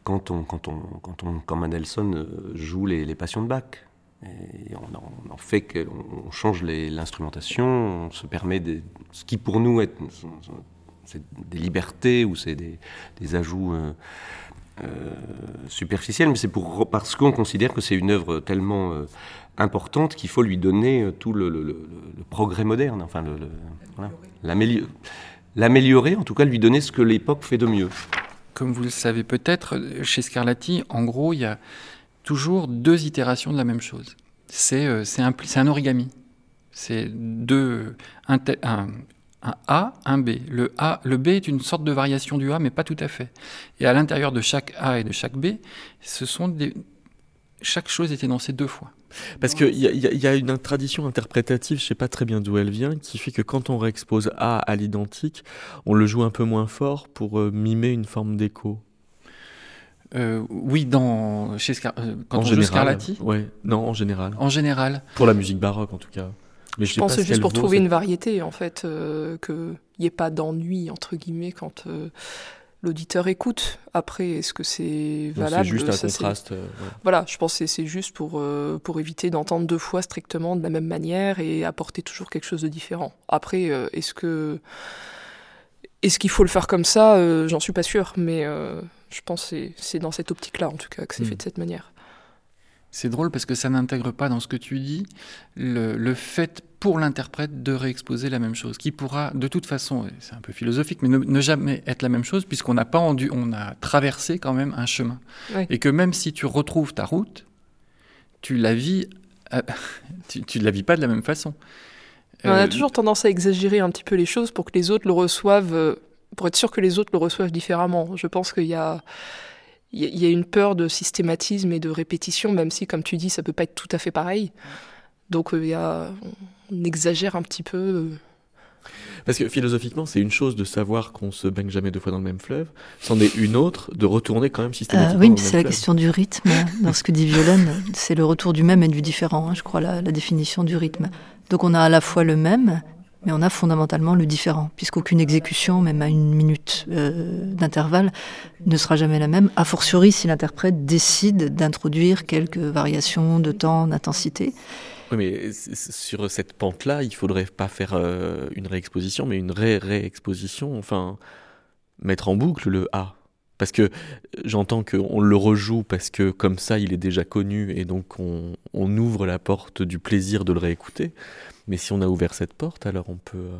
quand on, quand on, quand on, quand Mendelssohn euh, joue les, les passions de Bach. Et on, en, fait qu'on change l'instrumentation, on se permet des, ce qui pour nous est, des libertés ou c'est des, des, ajouts euh, euh, superficiels, mais c'est parce qu'on considère que c'est une œuvre tellement importante qu'il faut lui donner tout le, le, progrès moderne, enfin l'améliorer, en tout cas lui donner ce que l'époque fait de mieux. Comme vous le savez peut-être, chez Scarlatti, en gros, il y a toujours deux itérations de la même chose. C'est euh, un, un, origami. C'est deux, un, un, A, un B. Le, A, le B est une sorte de variation du A, mais pas tout à fait. Et à l'intérieur de chaque A et de chaque B, ce sont des, chaque chose est énoncée deux fois. Parce qu'il y, y, a une tradition interprétative, je ne sais pas très bien d'où elle vient, qui fait que quand on réexpose A à l'identique, on le joue un peu moins fort pour euh, mimer une forme d'écho. Euh, oui, dans, chez Scar euh, quand en on général, joue Scarlatti? ouais. Non, en général. En général. Pour la musique baroque, en tout cas. Mais je, je pense que c'est juste pour vaut, trouver une variété, en fait, euh, qu'il n'y ait pas d'ennui, entre guillemets, quand euh, l'auditeur écoute. Après, est-ce que c'est valable C'est juste un Ça, contraste. euh, ouais. Voilà, je pense que c'est juste pour, pour éviter d'entendre deux fois strictement de la même manière et apporter toujours quelque chose de différent. Après, est-ce que est-ce qu'il faut le faire comme ça? J'en suis pas sûr, mais je pense que c'est- dans cette optique-là, en tout cas, que c'est Mm. fait de cette manière. C'est drôle parce que ça n'intègre pas dans ce que tu dis le, le fait pour l'interprète de réexposer la même chose, qui pourra de toute façon, c'est un peu philosophique, mais ne, ne jamais être la même chose puisqu'on n'a pas endu, on a traversé quand même un chemin. Et que même si tu retrouves ta route, tu la vis, euh, [LAUGHS] tu, tu la vis pas de la même façon. On a Euh, toujours tendance à exagérer un petit peu les choses pour que les autres le reçoivent, euh, pour être sûr que les autres le reçoivent différemment. Je pense qu'il y a, il y a- une peur de systématisme et de répétition, même si, comme tu dis, ça peut pas être tout à fait pareil. Donc, euh, il y a, on exagère un petit peu. euh. Parce que philosophiquement, c'est une chose de savoir qu'on se baigne jamais deux fois dans le même fleuve, c'en est une autre de retourner quand même Euh, systématiquement oui, mais c'est la fleuve. question du rythme. Dans ce que dit Violaine, c'est le retour du même et du différent, hein, je crois, la, la définition du rythme. Donc on a à la fois le même, mais on a fondamentalement le différent, puisqu'aucune exécution, même à une minute euh, d'intervalle, ne sera jamais la même, a fortiori si l'interprète décide d'introduire quelques variations de temps, d'intensité. Oui, mais sur cette pente-là, il faudrait pas faire euh, une réexposition, mais une ré-réexposition, enfin, mettre en boucle le A. Parce que euh, j'entends qu'on le rejoue parce que comme ça, il est déjà connu et donc on, on ouvre la porte du plaisir de le réécouter. Mais si on a ouvert cette porte, alors on peut euh,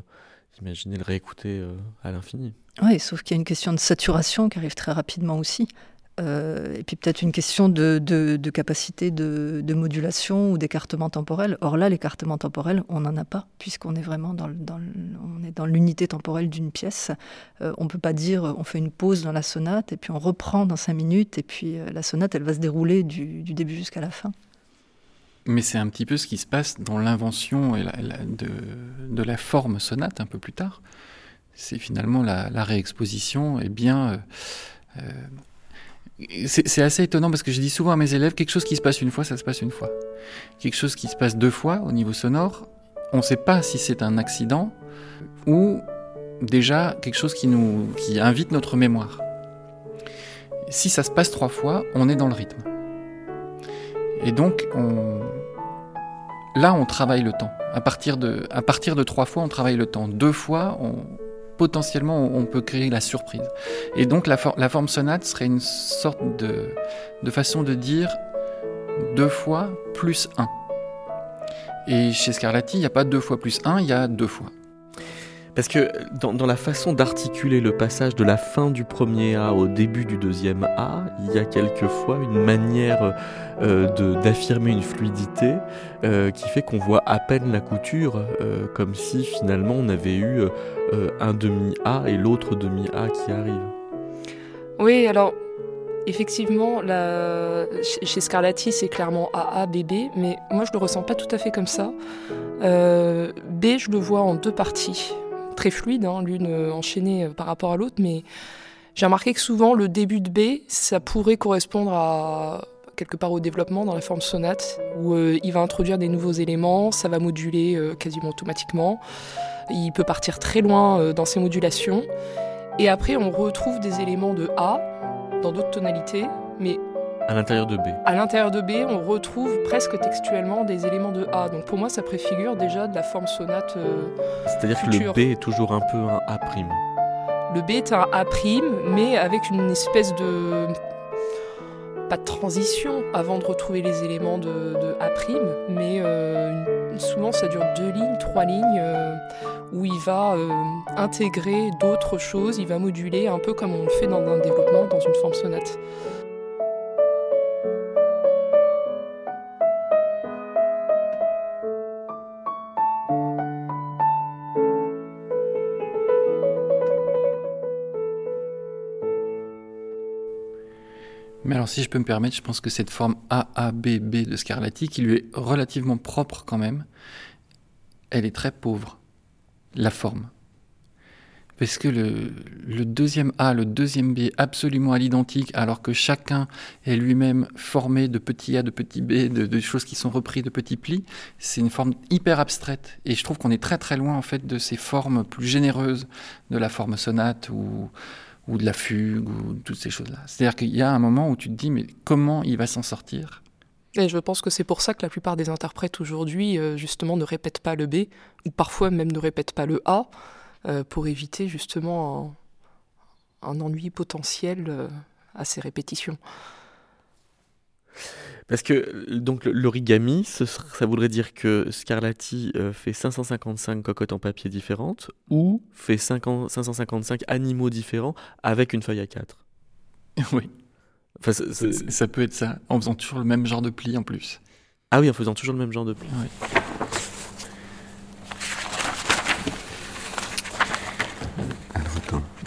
imaginer le réécouter euh, à l'infini. Oui, sauf qu'il y a une question de saturation qui arrive très rapidement aussi. Euh, et puis peut-être une question de, capacité de, modulation ou d'écartement temporel. Or là, l'écartement temporel, on n'en a pas, puisqu'on est vraiment dans, l'unité temporelle d'une pièce. On ne peut pas dire on fait une pause dans la sonate et puis on reprend dans cinq minutes et puis la sonate, elle va se dérouler du début jusqu'à la fin. Mais c'est un petit peu ce qui se passe dans l'invention de, la forme sonate un peu plus tard. C'est finalement la, réexposition et bien. euh, euh, c'est assez étonnant parce que je dis souvent à mes élèves quelque chose qui se passe une fois, ça se passe une fois. Quelque chose qui se passe deux fois au niveau sonore, on ne sait pas si c'est un accident ou déjà quelque chose qui invite notre mémoire. Si ça se passe trois fois, on est dans le rythme. Et donc, on... là, on travaille le temps. À partir, de, trois fois, on travaille le temps. Deux fois, potentiellement, on peut créer la surprise. Et donc, la forme sonate serait une sorte de, de façon de dire deux fois plus un. Et chez Scarlatti, il n'y a pas deux fois plus un, il y a deux fois. Parce que dans, la façon d'articuler le passage de la fin du premier A au début du deuxième A, il y a quelquefois une manière euh, d'affirmer une fluidité euh, qui fait qu'on voit à peine la couture, euh, comme si finalement on avait eu euh, un demi-A et l'autre demi-A qui arrive. Oui, alors effectivement, chez- Scarlatti, c'est clairement AA, BB, mais moi je le ressens pas tout à fait comme ça. B, je le vois en deux parties, très fluides, hein, l'une euh, enchaînée euh, par rapport à l'autre, mais j'ai remarqué que souvent le début de B, ça pourrait correspondre à quelque part au développement dans la forme sonate, où euh, il va introduire des nouveaux éléments, ça va moduler quasiment automatiquement. Il peut partir très loin dans ses modulations. Et après, on retrouve des éléments de A dans d'autres tonalités, mais À l'intérieur de B. à l'intérieur de B, on retrouve presque textuellement des éléments de A. Donc pour moi, ça préfigure déjà de la forme sonate. euh, C'est-à-dire que le B est toujours un peu un A'. Le B est un A', mais avec une espèce de. pas de transition avant de retrouver les éléments de, de A', mais euh, souvent ça dure deux lignes, trois lignes, euh, où il va intégrer d'autres choses, il va moduler un peu comme on le fait dans un développement, dans une forme sonate. Mais alors, si je peux me permettre, je pense que cette forme AABB de Scarlatti, qui lui est relativement propre quand même, elle est très pauvre, la forme. Parce que le, deuxième A, le deuxième B, absolument à l'identique, alors que chacun est lui-même formé de petits A, de petits B, de, choses qui sont reprises de petits plis, c'est une forme hyper abstraite. Et je trouve qu'on est très très loin en fait de ces formes plus généreuses de la forme sonate ou, ou de la fugue ou toutes ces choses-là. C'est-à-dire qu'il y a un moment où tu te dis mais comment il va s'en sortir? Et je pense que c'est pour ça que la plupart des interprètes aujourd'hui, euh, justement, ne répètent pas le B, ou parfois même ne répètent pas le A, euh, pour éviter justement un, ennui potentiel euh, à ces répétitions. Parce que donc l'origami, ça voudrait dire que Scarlatti euh, fait 555 cocottes en papier différentes ou fait 555 animaux différents avec une feuille à 4. [LAUGHS] Oui. ça peut être ça, en faisant toujours le même genre de pli en plus. Ah oui, en faisant toujours le même genre de pli. Oui.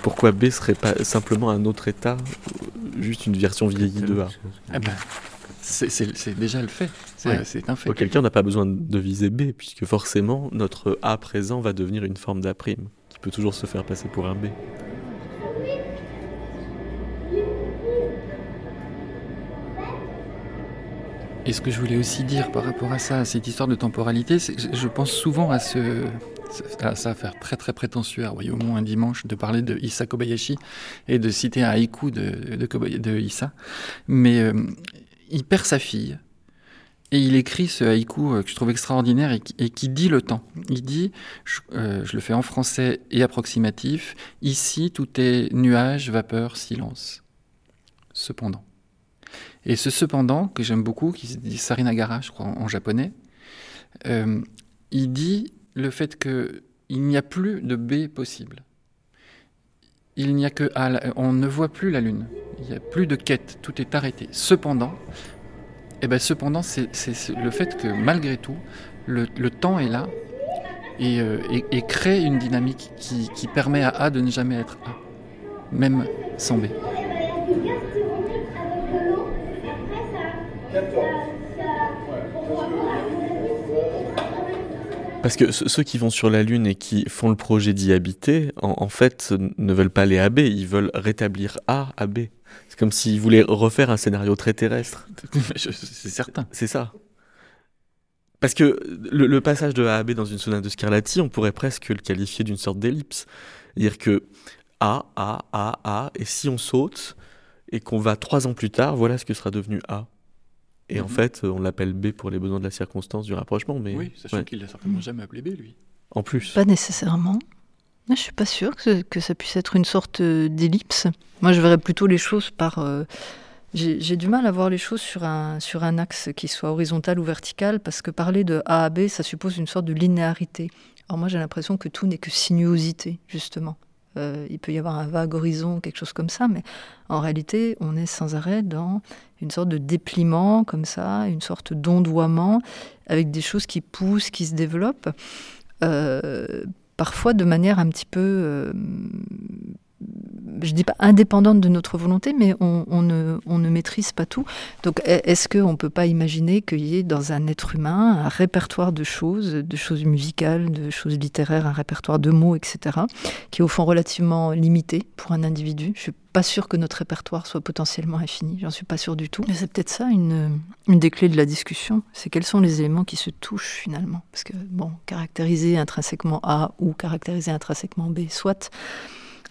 Pourquoi B serait pas simplement un autre état, juste une version vieillie de A? Eh ben, C'est déjà le fait, c'est un fait. On n'a pas besoin de viser B, puisque forcément notre A présent va devenir une forme d'A', qui peut toujours se faire passer pour un B. Et ce que je voulais aussi dire par rapport à ça, à cette histoire de temporalité, c'est que je pense souvent à ce, ça, va faire très très prétentieux à Royaumont un dimanche de parler de Issa Kobayashi et de citer un haïku de, de, Issa. Mais euh, il perd sa fille et il écrit ce haïku euh, que je trouve extraordinaire et qui, dit le temps. Il dit, euh, je, le fais en français et approximatif, ici tout est nuage, vapeur, silence. Cependant. Et ce cependant, que j'aime beaucoup, qui se dit Sarinagara, je crois, en, japonais, il dit le fait qu'il n'y a plus de B possible. Il n'y a que A, on ne voit plus la Lune. Il n'y a plus de quête, tout est arrêté. Cependant, eh ben cependant, c'est le fait que malgré tout, le, temps est là euh, et, crée une dynamique qui, qui permet à A de ne jamais être A, même sans B. Parce que ceux qui vont sur la Lune et qui font le projet d'y habiter, en, fait, ne veulent pas aller à B, ils veulent rétablir A à B. C'est comme s'ils voulaient refaire un scénario très terrestre. [LAUGHS] C'est certain. C'est ça. Parce que le, passage de A à B dans une sonate de Scarlatti, on pourrait presque le qualifier d'une sorte d'ellipse. Dire que A, A, A, A, et si on saute et qu'on va trois ans plus tard, voilà ce que sera devenu A. Et en mhm. fait, on l'appelle B pour les besoins de la circonstance du rapprochement. Mais... Oui, sachant qu'il l'a certainement jamais appelé B, lui. En plus. Pas nécessairement. Je suis pas sûr que, que, ça puisse être une sorte euh, d'ellipse. Moi, je verrais plutôt les choses par. Euh, j'ai du mal à voir les choses sur un, sur un axe qui soit horizontal ou vertical, parce que parler de A à B, ça suppose une sorte de linéarité. Alors moi, j'ai l'impression que tout n'est que sinuosité, justement. Euh, il peut y avoir un vague horizon, quelque chose comme ça, mais en réalité, on est sans arrêt dans une sorte de dépliement comme ça, une sorte d'ondoiement, avec des choses qui poussent, qui se développent, euh, parfois de manière un petit peu euh, je dis pas indépendante de notre volonté, mais on, ne, ne, maîtrise pas tout. Donc est-ce qu'on ne peut pas imaginer qu'il y ait dans un être humain un répertoire de choses, de choses musicales, de choses littéraires, un répertoire de mots, etc., qui est au fond relativement limité pour un individu? Je suis pas sûre que notre répertoire soit potentiellement infini, j'en suis pas sûre du tout. Mais c'est peut-être ça une des clés de la discussion, c'est quels sont les éléments qui se touchent finalement? Parce que, bon, caractériser intrinsèquement A ou caractériser intrinsèquement B, soit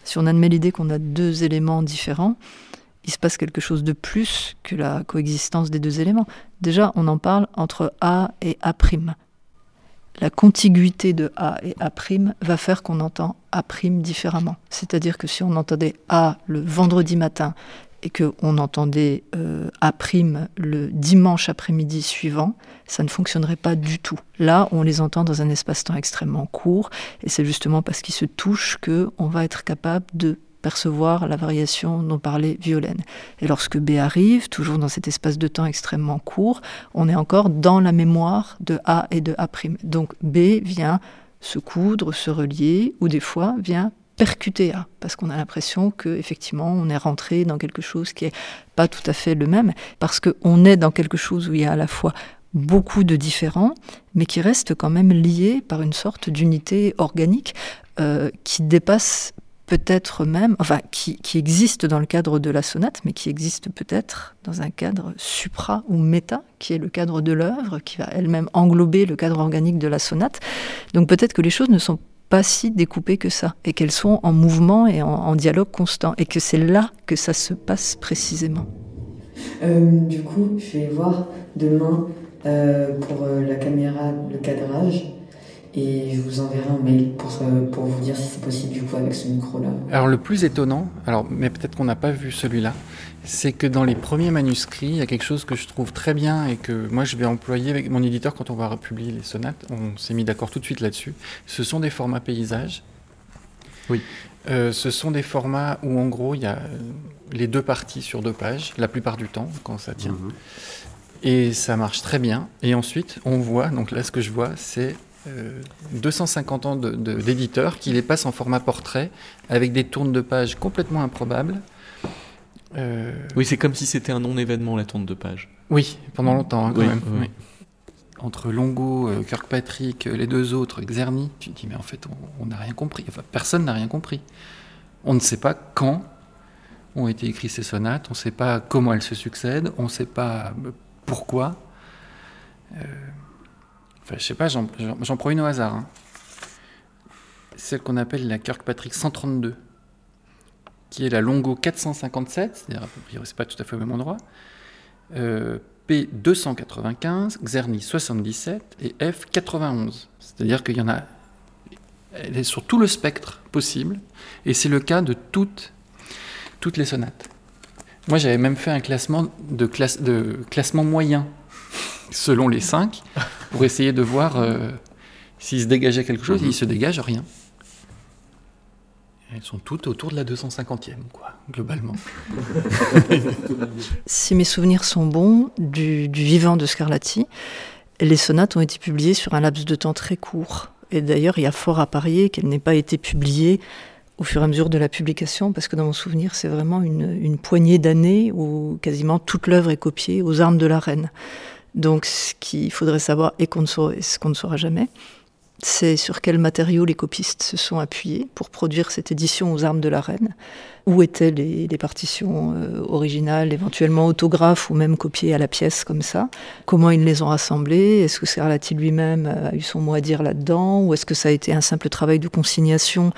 si on admet l'idée qu'on a deux éléments différents, il se passe quelque chose de plus que la coexistence des deux éléments. Déjà, on en parle entre A et A'. La contiguïté de A et A' va faire qu'on entend A' différemment. C'est-à-dire que si on entendait A le vendredi matin et qu'on entendait euh, A' le dimanche après-midi suivant, ça ne fonctionnerait pas du tout. Là, on les entend dans un espace-temps extrêmement court, et c'est justement parce qu'ils se touchent qu'on va être capable de percevoir la variation dont parlait Violaine. Et lorsque B arrive, toujours dans cet espace de temps extrêmement court, on est encore dans la mémoire de A et de A'. Donc B vient se coudre, se relier, ou des fois vient percuté à, parce qu'on a l'impression que effectivement on est rentré dans quelque chose qui est pas tout à fait le même, parce qu'on est dans quelque chose où il y a à la fois beaucoup de différents, mais qui reste quand même lié par une sorte d'unité organique euh, qui dépasse peut-être même, enfin, qui, qui, existe dans le cadre de la sonate, mais qui existe peut-être dans un cadre supra ou méta, qui est le cadre de l'œuvre, qui va elle-même englober le cadre organique de la sonate. Donc peut-être que les choses ne sont pas si découpées que ça, et qu'elles sont en mouvement et en, dialogue constant, et que c'est là que ça se passe précisément. Euh, du coup, je vais voir demain euh, pour euh, la caméra, le cadrage. Et je vous enverrai un mail pour, pour vous dire si c'est possible du coup avec ce micro-là. Alors le plus étonnant, alors, mais peut-être qu'on n'a pas vu celui-là, c'est que dans les premiers manuscrits, il y a quelque chose que je trouve très bien et que moi je vais employer avec mon éditeur quand on va republier les sonates. On s'est mis d'accord tout de suite là-dessus. Ce sont des formats paysages. Oui. Euh, ce sont des formats où en gros il y a les deux parties sur deux pages, la plupart du temps quand ça tient. Mhm. Et ça marche très bien. Et ensuite, on voit, donc là, ce que je vois, c'est 250 euh, ans d'éditeurs qui les passent en format portrait avec des tournes de pages complètement improbables. Euh, oui, c'est comme si c'était un non-événement, la tourne de page. Oui, pendant longtemps, hein, quand même. Entre Longo, euh, Kirkpatrick, les deux autres, Xerny, tu te dis, mais en fait, on n'a rien compris. Enfin, personne n'a rien compris. On ne sait pas quand ont été écrites ces sonates, on ne sait pas comment elles se succèdent, on ne sait pas pourquoi euh, Enfin, je sais pas, j'en prends une au hasard. Hein. Celle qu'on appelle la Kirkpatrick 132, qui est la Longo 457, c'est-à-dire, c'est pas tout à fait au même endroit. Euh, P 295, Xerny 77 et F 91. C'est-à-dire qu'il y en a. Est sur tout le spectre possible, et c'est le cas de toutes, les sonates. Moi, j'avais même fait un classement de, classe, de classement moyen selon les cinq pour essayer de voir euh, s'il se dégageait quelque chose. Il se dégage rien. Elles sont toutes autour de la 250e, quoi, globalement. [LAUGHS] si mes souvenirs sont bons du, du vivant de Scarlatti, les sonates ont été publiées sur un laps de temps très court. Et d'ailleurs, il y a fort à parier qu'elles n'aient pas été publiées au fur et à mesure de la publication, parce que dans mon souvenir, c'est vraiment une, poignée d'années où quasiment toute l'œuvre est copiée aux armes de la reine. Donc ce qu'il faudrait savoir et qu'on ne ce qu'on ne saura jamais, c'est sur quels matériaux les copistes se sont appuyés pour produire cette édition aux armes de la reine. Où étaient les, partitions euh, originales, éventuellement autographes ou même copiées à la pièce comme ça. Comment ils les ont rassemblées? Est-ce que Scarlatti lui-même a eu son mot à dire là-dedans? Ou est-ce que ça a été un simple travail de consignation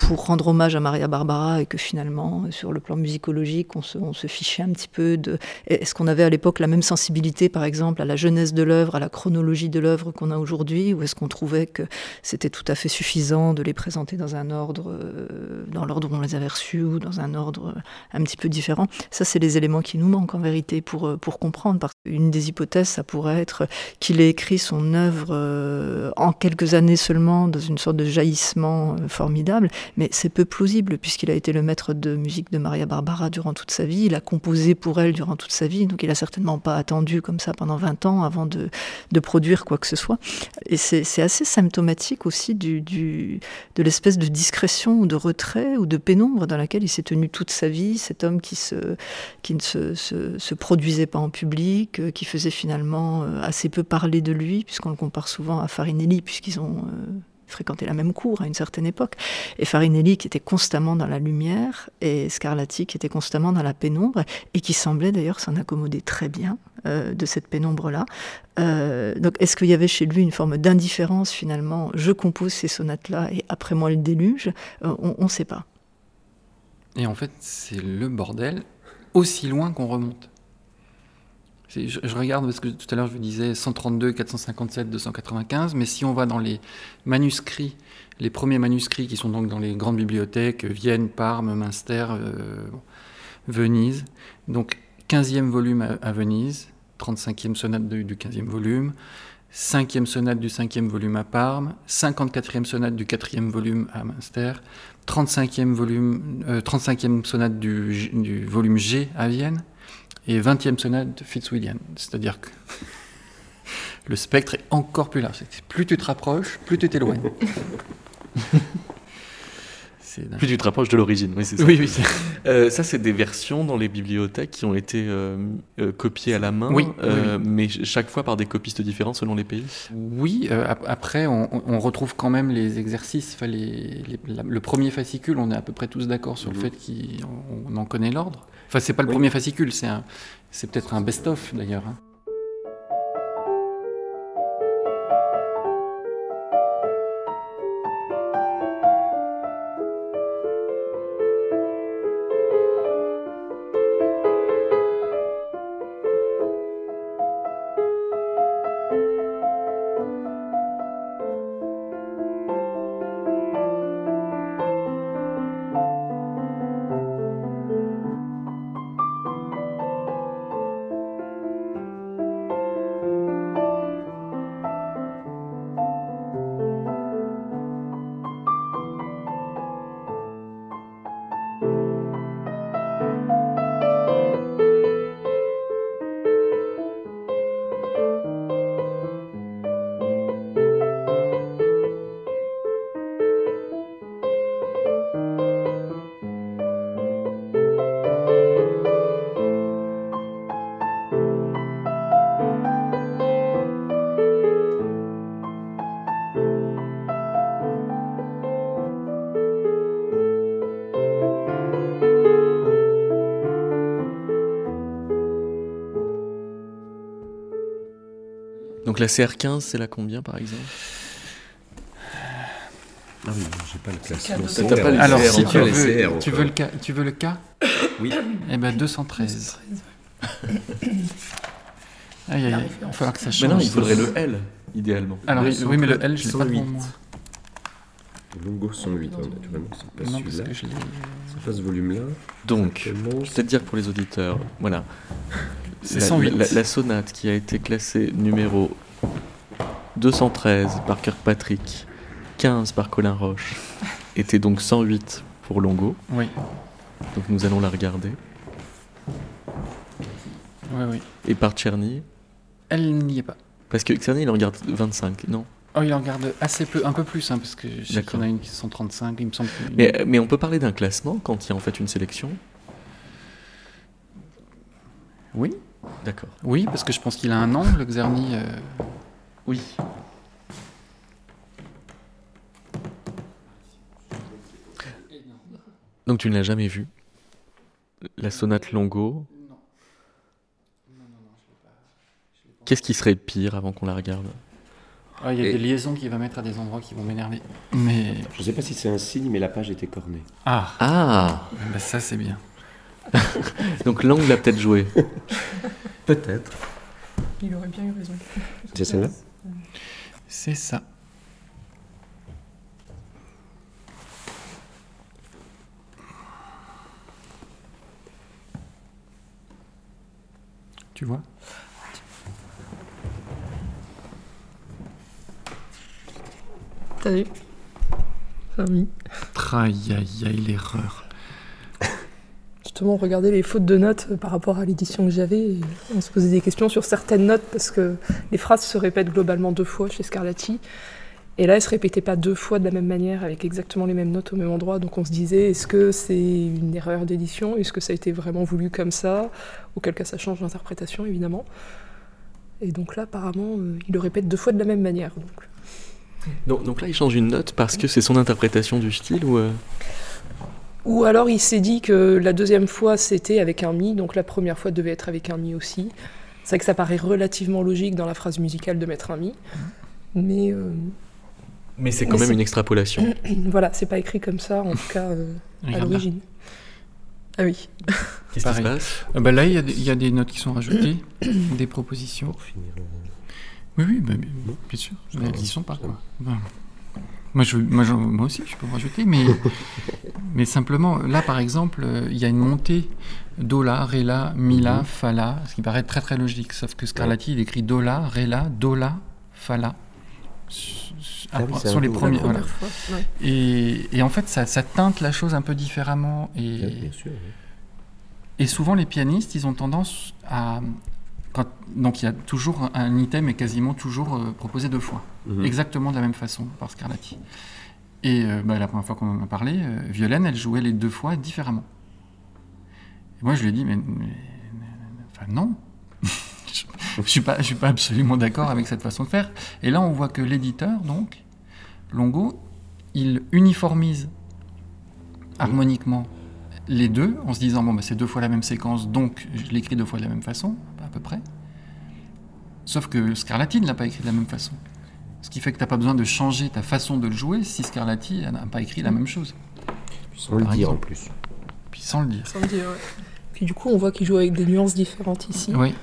pour rendre hommage à Maria Barbara et que finalement, sur le plan musicologique, on se, fichait un petit peu de... Est-ce qu'on avait à l'époque la même sensibilité, par exemple, à la jeunesse de l'œuvre, à la chronologie de l'œuvre qu'on a aujourd'hui? Ou est-ce qu'on trouvait que c'était tout à fait suffisant de les présenter dans un ordre, euh, dans l'ordre où on les avait reçus ou dans un ordre un petit peu différent. Ça, c'est les éléments qui nous manquent en vérité pour, euh, pour comprendre. Parce qu'une des hypothèses, ça pourrait être qu'il ait écrit son œuvre euh, en quelques années seulement, dans une sorte de jaillissement euh, formidable, mais c'est peu plausible puisqu'il a été le maître de musique de Maria Barbara durant toute sa vie, il a composé pour elle durant toute sa vie, donc il a certainement pas attendu comme ça pendant 20 ans avant de, de produire quoi que ce soit. Et c'est assez symptomatique aussi du de l'espèce de discrétion ou de retrait ou de pénombre dans laquelle il s'est tenu toute sa vie, cet homme qui, ne se, se, produisait pas en public, euh, qui faisait finalement euh, assez peu parler de lui, puisqu'on le compare souvent à Farinelli, puisqu'ils ont euh, fréquenté la même cour à une certaine époque. Et Farinelli qui était constamment dans la lumière, et Scarlatti qui était constamment dans la pénombre, et qui semblait d'ailleurs s'en accommoder très bien de cette pénombre-là. donc est-ce qu'il y avait chez lui une forme d'indifférence finalement Je compose ces sonates-là et après moi le déluge? On ne sait pas. Et en fait, c'est le bordel aussi loin qu'on remonte. Je, regarde parce que tout à l'heure je vous disais 132, 457, 295, mais si on va dans les manuscrits, les premiers manuscrits qui sont donc dans les grandes bibliothèques, Vienne, Parme, Münster, euh, Venise, donc 15e volume à, Venise, 35e sonate du 15e volume, 5e sonate du 5e volume à Parme, 54e sonate du 4e volume à Münster, 35e, volume, 35e euh, sonate du, du, volume G à Vienne et 20e sonate de Fitzwilliam. C'est-à-dire que le spectre est encore plus large. Plus tu te rapproches, plus tu t'éloignes. [LAUGHS] Plus tu te rapproches de l'origine, oui, c'est ça. Oui, oui. [LAUGHS] Euh, ça, c'est des versions dans les bibliothèques qui ont été euh, euh, copiées à la main, Oui, oui, mais chaque fois par des copistes différents selon les pays? Oui, ap- après, on, retrouve quand même les exercices. Enfin, les- les- la- le premier fascicule, on est à peu près tous d'accord sur le fait qu'on on en connaît l'ordre. Enfin, c'est pas le premier fascicule, c'est un- c'est peut-être un best-of d'ailleurs. hein. La CR15, c'est la combien par exemple? Ah oui, j'ai pas le classement. CR. Alors, si tu veux, CR, tu encore. veux le cas, tu veux le cas Oui. Eh ben 213. [COUGHS] Aïe, aïe, aïe. Il va falloir que ça change. Mais non, il faudrait le L, idéalement. Alors, oui, mais le L, je l'ai pas 108. devant moi. Longo 108, hein, naturellement, c'est pas celui-là. l'ai. C'est pas ce volume-là. Donc, je vais peut-être dire pour les auditeurs, voilà. C'est La- 108. La, la sonate qui a été classée numéro 213 par Kirkpatrick, 15 par Colin Roche, était donc 108 pour Longo. Oui, Donc nous allons la regarder. oui, oui. Et par Czerny, Elle n'y est pas. parce que Czerny il en regarde 25, non? Oh, il en garde assez peu, un peu plus, hein, parce que je sais qu'il y en a une qui est 135, il me semble. que- mais, mais on peut parler d'un classement quand il y a en fait une sélection? Oui, D'accord. oui, parce que je pense qu'il a un angle, Xerny. euh, Oui. Donc tu ne l'as jamais vu La sonate Longo? Qu'est-ce qui serait pire avant qu'on la regarde? Ah, il y a Et- des liaisons qu'il va mettre à des endroits qui vont m'énerver. Mais. Je sais pas si c'est un signe, mais la page était cornée. Ah, Ah bah ça c'est bien. [LAUGHS] Donc l'angle a peut-être joué. [LAUGHS] Peut-être. Il aurait bien eu raison. C'est celle-là C'est ça. Tu vois? T'as vu? Mis. Aïe aïe aïe l'erreur. Justement, on regardait les fautes de notes euh, par rapport à l'édition que j'avais. On se posait des questions sur certaines notes parce que les phrases se répètent globalement deux fois chez Scarlatti. Et là, elles se répétaient pas deux fois de la même manière, avec exactement les mêmes notes au même endroit. Donc on se disait, est-ce que c'est une erreur d'édition? Est-ce que ça a été vraiment voulu comme ça? Auquel cas, ça change l'interprétation, évidemment. Et donc là, apparemment, euh, il le répète deux fois de la même manière. Donc. Donc, donc là il change une note parce que c'est son interprétation du style ou... euh, Ou alors il s'est dit que la deuxième fois c'était avec un mi, donc la première fois devait être avec un mi aussi. C'est vrai que ça paraît relativement logique dans la phrase musicale de mettre un mi, mais euh, Mais c'est Mais quand même une extrapolation. [CLEARS THROAT] voilà, c'est pas écrit comme ça en tout cas euh, à l'origine. Ah oui. Qu'est-ce qui se passe? Euh, bah là, il y, a des- il y a des notes qui sont rajoutées, [CLEARS THROAT] des propositions. Pour finir. Oui, oui, bah, bien, bien sûr. Mais elles y sont pas, quoi. Moi, je, moi, je- moi aussi, je peux en rajouter, mais, [LAUGHS] mais simplement, là, par exemple, euh, il y a une montée Do la, Ré la, Mi la, Fa la, ce qui paraît très très logique, sauf que Scarlatti, il écrit Do la, Ré la, Do la, Fa la. Sur, Ah oui, sur un les premiers. La voilà. première fois, ouais. Et, et en fait, ça, ça teinte la chose un peu différemment. Et, Bien sûr. oui. et souvent, les pianistes, ils ont tendance à. Quand, donc, il y a toujours un, item est quasiment toujours euh, proposé deux fois. Mhm. Exactement de la même façon par Scarlatti. Et euh, bah, la première fois qu'on en a parlé, euh, Violaine, elle jouait les deux fois différemment. Et moi, je lui ai dit, mais, enfin, non. [LAUGHS] je ne suis, pas, je suis pas absolument d'accord avec cette façon de faire. Et là, on voit que l'éditeur, donc, Longo, il uniformise harmoniquement les deux en se disant, bon, bah, c'est deux fois la même séquence, donc je l'écris deux fois de la même façon, peu près. Sauf que Scarlatti ne l'a pas écrit de la même façon. Ce qui fait que tu n'as pas besoin de changer ta façon de le jouer si Scarlatti n'a pas écrit la même chose. sans le dire en plus. Puis sans le dire. Sans le dire, ouais. Puis du coup, on voit qu'il joue avec des nuances différentes ici. Oui.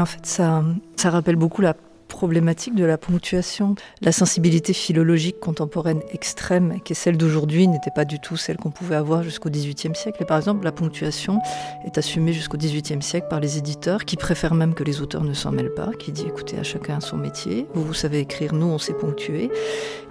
En fait, ça, ça rappelle beaucoup la problématique de la ponctuation. La sensibilité philologique contemporaine extrême, qui est celle d'aujourd'hui, n'était pas du tout celle qu'on pouvait avoir jusqu'au XVIIIe siècle. Par exemple, la ponctuation est assumée jusqu'au XVIIIe siècle par les éditeurs, qui préfèrent même que les auteurs ne s'en mêlent pas, qui dit écoutez, à chacun son métier. Vous, vous savez écrire, nous, on sait ponctuer.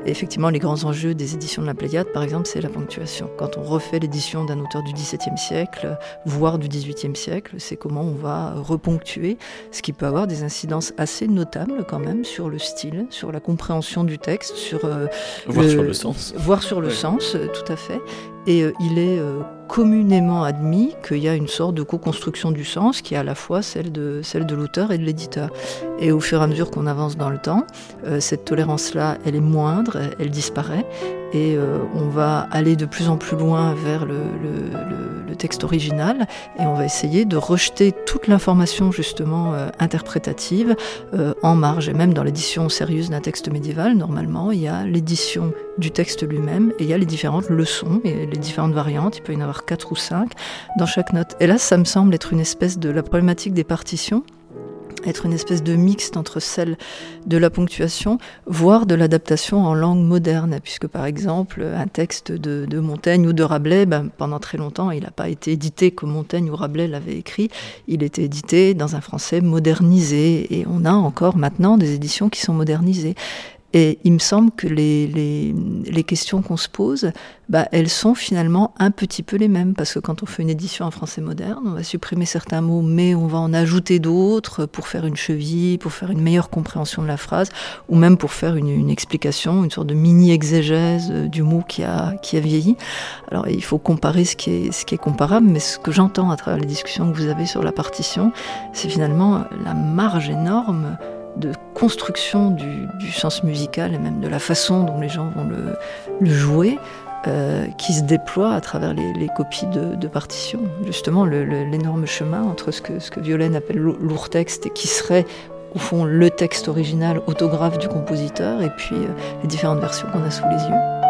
Et effectivement, les grands enjeux des éditions de la Pléiade, par exemple, c'est la ponctuation. Quand on refait l'édition d'un auteur du XVIIe siècle, voire du XVIIIe siècle, c'est comment on va reponctuer, ce qui peut avoir des incidences assez notables quand même sur le style, sur la compréhension du texte, sur euh, voir sur le sens, voir sur le ouais. sens, euh, tout à fait. Et euh, il est euh, communément admis qu'il y a une sorte de co-construction du sens qui est à la fois celle de, celle de l'auteur et de l'éditeur. Et au fur et à mesure qu'on avance dans le temps, euh, cette tolérance-là, elle est moindre, elle disparaît, et on va aller de plus en plus loin vers le, texte original, et on va essayer de rejeter toute l'information justement interprétative en marge. Et même dans l'édition sérieuse d'un texte médiéval, normalement, il y a l'édition du texte lui-même, et il y a les différentes leçons les différentes variantes, il peut y en avoir quatre ou cinq dans chaque note. Et là, ça me semble être une espèce de la problématique des partitions être une espèce de mixte entre celle de la ponctuation, voire de l'adaptation en langue moderne, puisque par exemple un texte de, de Montaigne ou de Rabelais, ben, pendant très longtemps, il n'a pas été édité comme Montaigne ou Rabelais l'avait écrit, il était édité dans un français modernisé, et on a encore maintenant des éditions qui sont modernisées. Et il me semble que les, les, questions qu'on se pose, bah, elles sont finalement un petit peu les mêmes, parce que quand on fait une édition en français moderne, on va supprimer certains mots, mais on va en ajouter d'autres pour faire une cheville, pour faire une meilleure compréhension de la phrase, ou même pour faire une, une explication, une sorte de mini-exégèse du mot qui a, qui a vieilli. Alors il faut comparer ce qui est, ce qui est comparable, mais ce que j'entends à travers les discussions que vous avez sur la partition, c'est finalement la marge énorme de construction du, sens musical et même de la façon dont les gens vont le, jouer, euh, qui se déploie à travers les, copies de, partitions. Justement, l'énorme chemin entre ce que, ce que Violaine appelle lourd texte et qui serait au fond le texte original autographe du compositeur et puis euh, les différentes versions qu'on a sous les yeux.